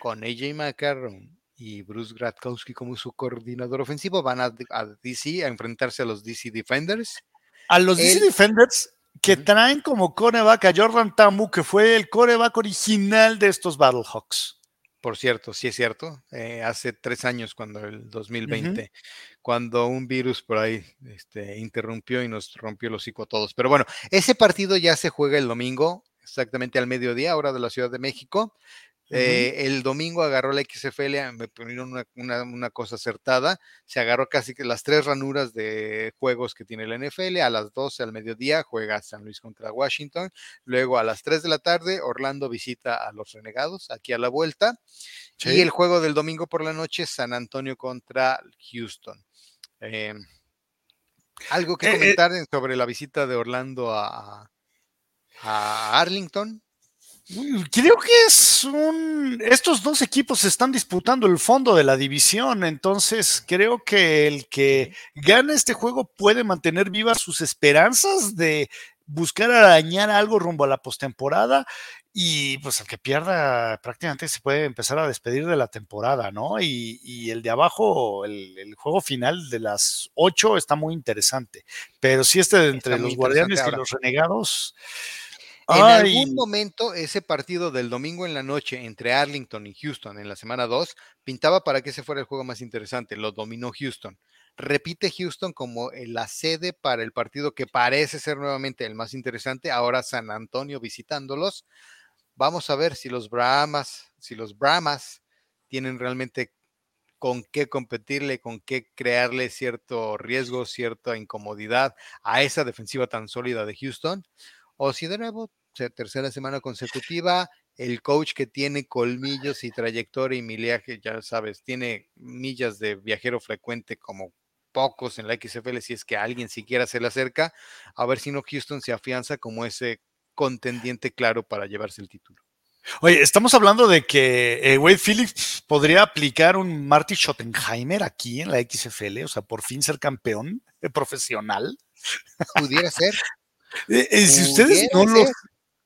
[SPEAKER 1] con AJ McCarron y Bruce Gradkowski como su coordinador ofensivo van a, DC a enfrentarse a los DC Defenders.
[SPEAKER 2] A los DC Defenders que traen como coreback a Jordan Tamu, que fue el coreback original de estos Battlehawks.
[SPEAKER 1] Por cierto, sí es cierto, eh, hace tres años, cuando el 2020, cuando un virus por ahí este, interrumpió y nos rompió el hocico a todos. Pero bueno, ese partido ya se juega el domingo, exactamente al mediodía, hora de la Ciudad de México. Eh, el domingo agarró la XFL, me ponieron una, cosa acertada, se agarró casi que las tres ranuras de juegos que tiene la NFL, a las 12 al mediodía juega San Luis contra Washington, luego a las 3 de la tarde Orlando visita a los Renegados aquí a la vuelta, y el juego del domingo por la noche San Antonio contra Houston. Em, algo que eh, eh comentar sobre la visita de Orlando a, a Arlington.
[SPEAKER 2] Creo que es un... Estos dos equipos están disputando el fondo de la división, entonces creo que el que gane este juego puede mantener vivas sus esperanzas de buscar arañar algo rumbo a la postemporada y pues el que pierda prácticamente se puede empezar a despedir de la temporada, ¿no? Y, el de abajo, el, juego final de las ocho está muy interesante, pero si este entre los guardianes y los renegados...
[SPEAKER 1] En algún momento ese partido del domingo en la noche entre Arlington y Houston en la semana 2 pintaba para que ese fuera el juego más interesante. Lo dominó Houston. repite Houston como la sede para el partido que parece ser nuevamente el más interesante, ahora San Antonio visitándolos. Vamos a ver si los Brahmas, si los Brahmas tienen realmente con qué competirle, con qué crearle cierto riesgo, cierta incomodidad a esa defensiva tan sólida de Houston, o si de nuevo, tercera semana consecutiva, el coach que tiene colmillos y trayectoria y millaje, ya sabes, tiene millas de viajero frecuente como pocos en la XFL, si es que alguien siquiera se le acerca, a ver si no Houston se afianza como ese contendiente claro para llevarse el título.
[SPEAKER 2] Oye, estamos hablando de que eh, Wade Phillips podría aplicar un Marty Schottenheimer aquí en la XFL, o sea, por fin ser campeón profesional.
[SPEAKER 1] Pudiera ser.
[SPEAKER 2] Eh, eh, si ustedes no lo,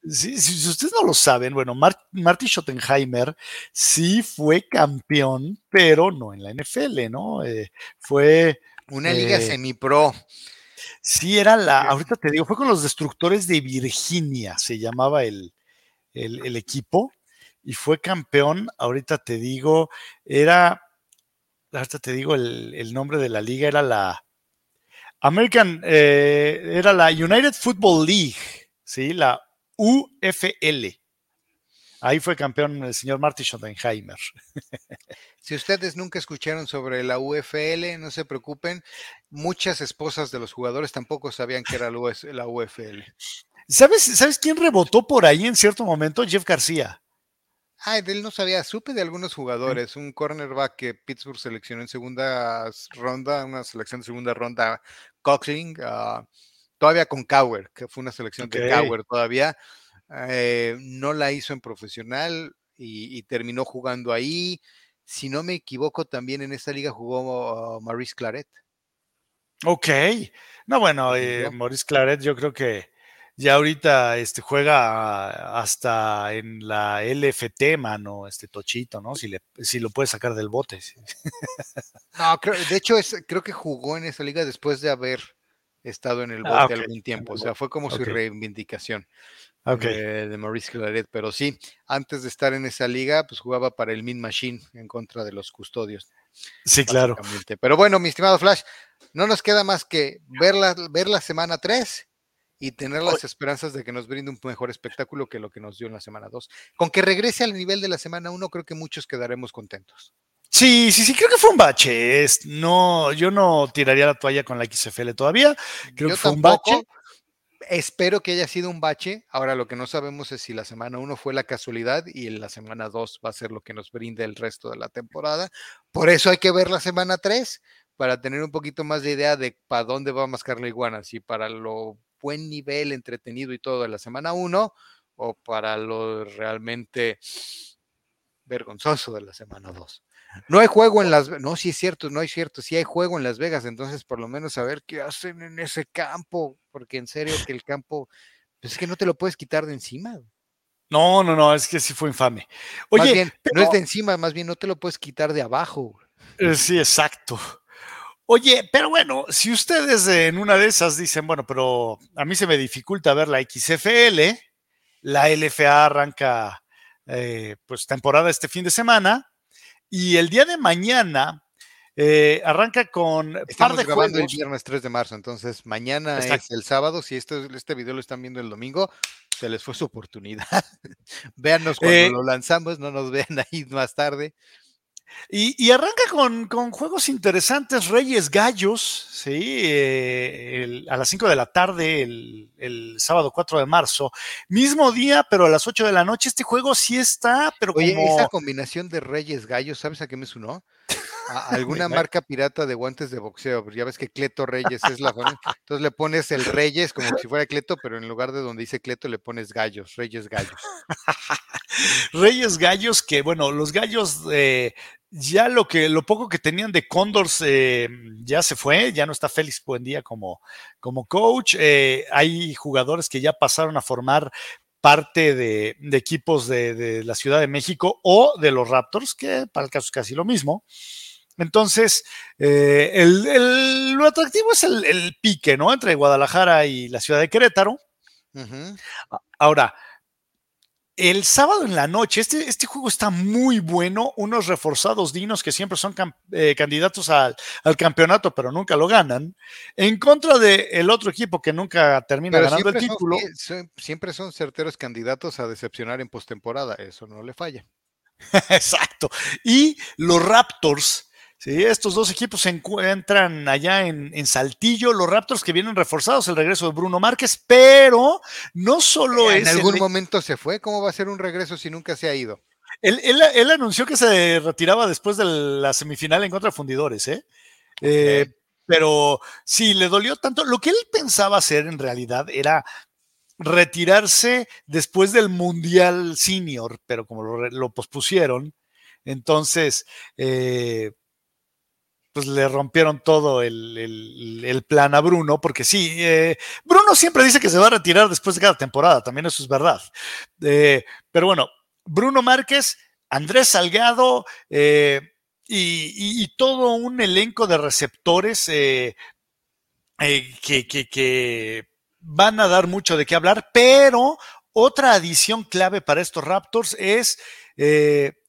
[SPEAKER 2] si, ustedes no lo saben, bueno, Marty Schottenheimer sí fue campeón, pero no en la NFL, ¿no? fue
[SPEAKER 1] una liga semi-pro.
[SPEAKER 2] Sí, era la, ahorita te digo, fue con los destructores de Virginia, se llamaba el, el, equipo y fue campeón. Ahorita te digo, era, ahorita te digo, el, nombre de la liga era la American, eh, era la United Football League, ¿sí? La UFL. Ahí fue campeón el señor Marty Schottenheimer.
[SPEAKER 1] Si ustedes nunca escucharon sobre la UFL, no se preocupen. Muchas esposas de los jugadores tampoco sabían que era la UFL.
[SPEAKER 2] ¿Sabes, ¿Sabes quién rebotó por ahí en cierto momento? Jeff García.
[SPEAKER 1] Ah, de él no sabía. Supe de algunos jugadores. Un cornerback que Pittsburgh seleccionó en segunda ronda, una selección de segunda ronda, Cochling, ah, todavía con Cower, que fue una selección de Cower todavía. Eh, no la hizo en profesional y, terminó jugando ahí. Si no me equivoco, también en esta liga jugó uh, Maurice Claret.
[SPEAKER 2] Ok. No, bueno, eh, Maurice Claret yo creo que ya ahorita este, juega hasta en la LFT, mano, este Tochito, ¿no? Si, le, si lo puede sacar del bote.
[SPEAKER 1] No, de hecho, es, creo que jugó en esa liga después de haber estado en el ah, bote algún tiempo. O sea, fue como su reivindicación de, Maurice Claret. Pero sí, antes de estar en esa liga, pues jugaba para el Min Machine en contra de los custodios.
[SPEAKER 2] Sí, claro.
[SPEAKER 1] Pero bueno, mi estimado Flash, no nos queda más que ver la, ver la semana 3 y tener las esperanzas de que nos brinde un mejor espectáculo que lo que nos dio en la semana 2. Con que regrese al nivel de la semana 1, creo que muchos quedaremos contentos.
[SPEAKER 2] Sí, sí, sí, creo que fue un bache. no, yo no tiraría la toalla con la XFL todavía. Creo que fue un bache.
[SPEAKER 1] Espero que haya sido un bache. Ahora lo que no sabemos es si la semana 1 fue la casualidad y en la semana 2 va a ser lo que nos brinde el resto de la temporada. Por eso hay que ver la semana 3 para tener un poquito más de idea de para dónde va a mascar la iguana, si para lo buen nivel, entretenido y todo de la semana 1 o para lo realmente vergonzoso de la semana 2. No hay juego en Las no, sí es cierto, no es cierto, sí hay juego en Las Vegas, entonces por lo menos saber qué hacen en ese campo, porque en serio que el campo, pues es que no te lo puedes quitar de encima.
[SPEAKER 2] No, no, no, es que sí fue infame. Oye,
[SPEAKER 1] no es de encima, más bien no te lo puedes quitar de abajo.
[SPEAKER 2] Eh, sí, exacto. Oye, pero bueno, si ustedes en una de esas dicen, bueno, pero a mí se me dificulta ver la XFL, la LFA arranca eh, pues temporada este fin de semana y el día de mañana eh, arranca con
[SPEAKER 1] Estamos par de grabando el viernes 3 de marzo, entonces mañana es el sábado. Si este, este video lo están viendo el domingo, se les fue su oportunidad. Véannos cuando eh, lo lanzamos, no nos vean ahí más tarde.
[SPEAKER 2] Y, arranca con, juegos interesantes, Reyes Gallos, ¿sí? Eh, a las 5 de la tarde, el, sábado 4 de marzo. Mismo día, pero a las 8 de la noche. Este juego sí está, pero
[SPEAKER 1] Oye, esa combinación de Reyes Gallos, ¿sabes a qué me sonó? alguna marca pirata de guantes de boxeo. Ya ves que Cleto Reyes es la Entonces le pones el Reyes como si fuera Cleto, pero en lugar de donde dice Cleto le pones gallos, Reyes Gallos.
[SPEAKER 2] Reyes Gallos, que bueno, los gallos eh, ya lo que lo poco que tenían de Condors eh, ya se fue, ya no está Félix Buendía como, como coach. Eh, hay jugadores que ya pasaron a formar parte de, equipos de, la Ciudad de México o de los Raptors, que para el caso es casi lo mismo. Entonces, eh, el, lo atractivo es el, pique, ¿no? Entre Guadalajara y la ciudad de Querétaro. Ahora, el sábado en la noche, este, este juego está muy bueno, unos reforzados dinos que siempre son eh, candidatos al, campeonato, pero nunca lo ganan, en contra del el otro equipo que nunca termina ganando el título.
[SPEAKER 1] siempre son certeros candidatos a decepcionar en postemporada, eso no le falla.
[SPEAKER 2] Exacto. Y los Raptors, Sí, estos dos equipos se encuentran allá en, Saltillo, los Raptors que vienen reforzados, el regreso de Bruno Márquez, pero no solo
[SPEAKER 1] es... En algún momento se fue, ¿cómo va a ser un regreso si nunca se ha ido?
[SPEAKER 2] Él, anunció que se retiraba después de la semifinal en contra de Fundidores, ¿eh? eh pero sí, le dolió tanto. Lo que él pensaba hacer en realidad era retirarse después del Mundial Senior, pero como lo, pospusieron, entonces... Eh, pues le rompieron todo el, plan a Bruno, porque sí, eh, Bruno siempre dice que se va a retirar después de cada temporada, también eso es verdad. Eh, pero bueno, Bruno Márquez, Andrés Salgado eh, y, todo un elenco de receptores que, que van a dar mucho de qué hablar, pero otra adición clave para estos Raptors es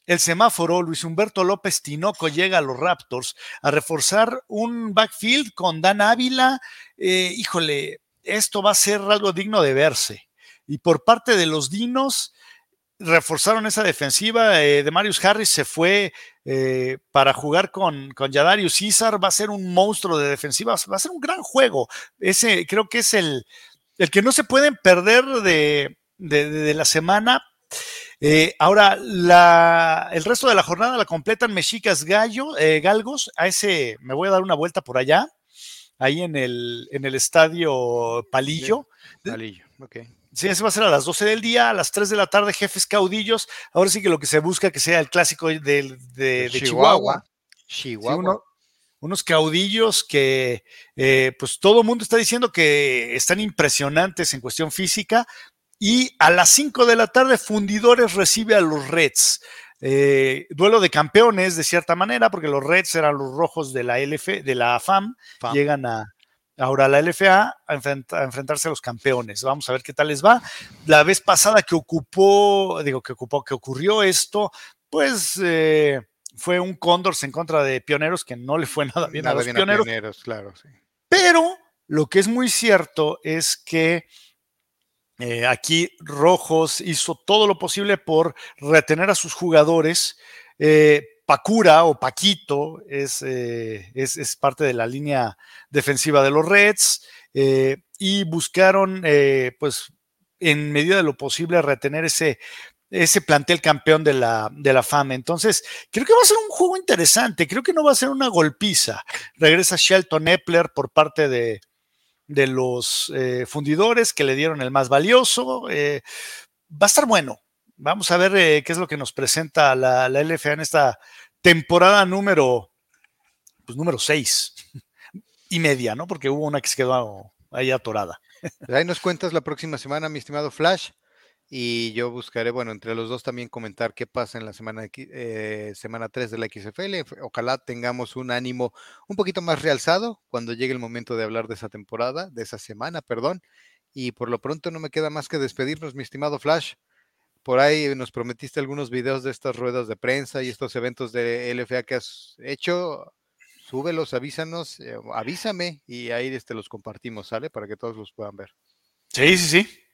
[SPEAKER 2] el semáforo, Luis Humberto López Tinoco llega a los Raptors a reforzar un backfield con Dan Ávila. Eh, híjole, esto va a ser algo digno de verse. Y por parte de los Dinos, reforzaron esa defensiva. Eh, de Marius Harris se fue eh, para jugar con, con Yadarius César. Va a ser un monstruo de defensiva. Va a ser un gran juego. Ese creo que es el, el que no se pueden perder de, de la semana eh, ahora, el resto de la jornada la completan Mexicas Gallo, eh, Galgos. A ese me voy a dar una vuelta por allá, ahí en el, en el estadio Palillo.
[SPEAKER 1] Palillo, ok.
[SPEAKER 2] Sí, ese va a ser a las 12 del día, a las 3 de la tarde, jefes caudillos. Ahora sí que lo que se busca que sea el clásico de, de, Chihuahua.
[SPEAKER 1] Chihuahua.
[SPEAKER 2] unos caudillos que, eh, pues todo el mundo está diciendo que están impresionantes en cuestión física, y a las 5 de la tarde, Fundidores recibe a los Reds. Eh, duelo de campeones, de cierta manera, porque los Reds eran los rojos de la LF, de la FAM, llegan a ahora a la LFA a, enfrentarse a los campeones. Vamos a ver qué tal les va. La vez pasada que ocupó, digo que ocupó, que ocurrió esto, pues eh, fue un Condors en contra de Pioneros que no le fue nada bien a los pioneros.
[SPEAKER 1] claro, sí.
[SPEAKER 2] Pero lo que es muy cierto es que eh, aquí Rojos hizo todo lo posible por retener a sus jugadores. Eh, Pacura o Paquito es, eh, es, parte de la línea defensiva de los Reds y buscaron, pues, en medida de lo posible, retener ese, ese plantel campeón de la, de la fama. Entonces, creo que va a ser un juego interesante. Creo que no va a ser una golpiza. Regresa Shelton Epler por parte de, de los eh, fundidores que le dieron el más valioso. Eh, va a estar bueno. Vamos a ver eh, qué es lo que nos presenta la, la, LFA en esta temporada número, pues número 6 y media, ¿no? Porque hubo una que se quedó ahí atorada.
[SPEAKER 1] Ahí nos cuentas la próxima semana, mi estimado Flash y yo buscaré, bueno, entre los dos también comentar qué pasa en la semana, eh, semana 3 de la XFL. Ojalá tengamos un ánimo un poquito más realzado cuando llegue el momento de hablar de esa temporada, de esa semana, perdón. Y por lo pronto no me queda más que despedirnos, mi estimado Flash. Por ahí nos prometiste algunos videos de estas ruedas de prensa y estos eventos de LFA que has hecho. Súbelos, avísanos, eh, avísame y ahí este, los compartimos, ¿sale? Para que todos los puedan ver.
[SPEAKER 2] Sí, sí, sí.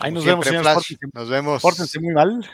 [SPEAKER 2] Ahí nos vemos,
[SPEAKER 1] señores. Nos vemos.
[SPEAKER 2] Pórtense muy mal.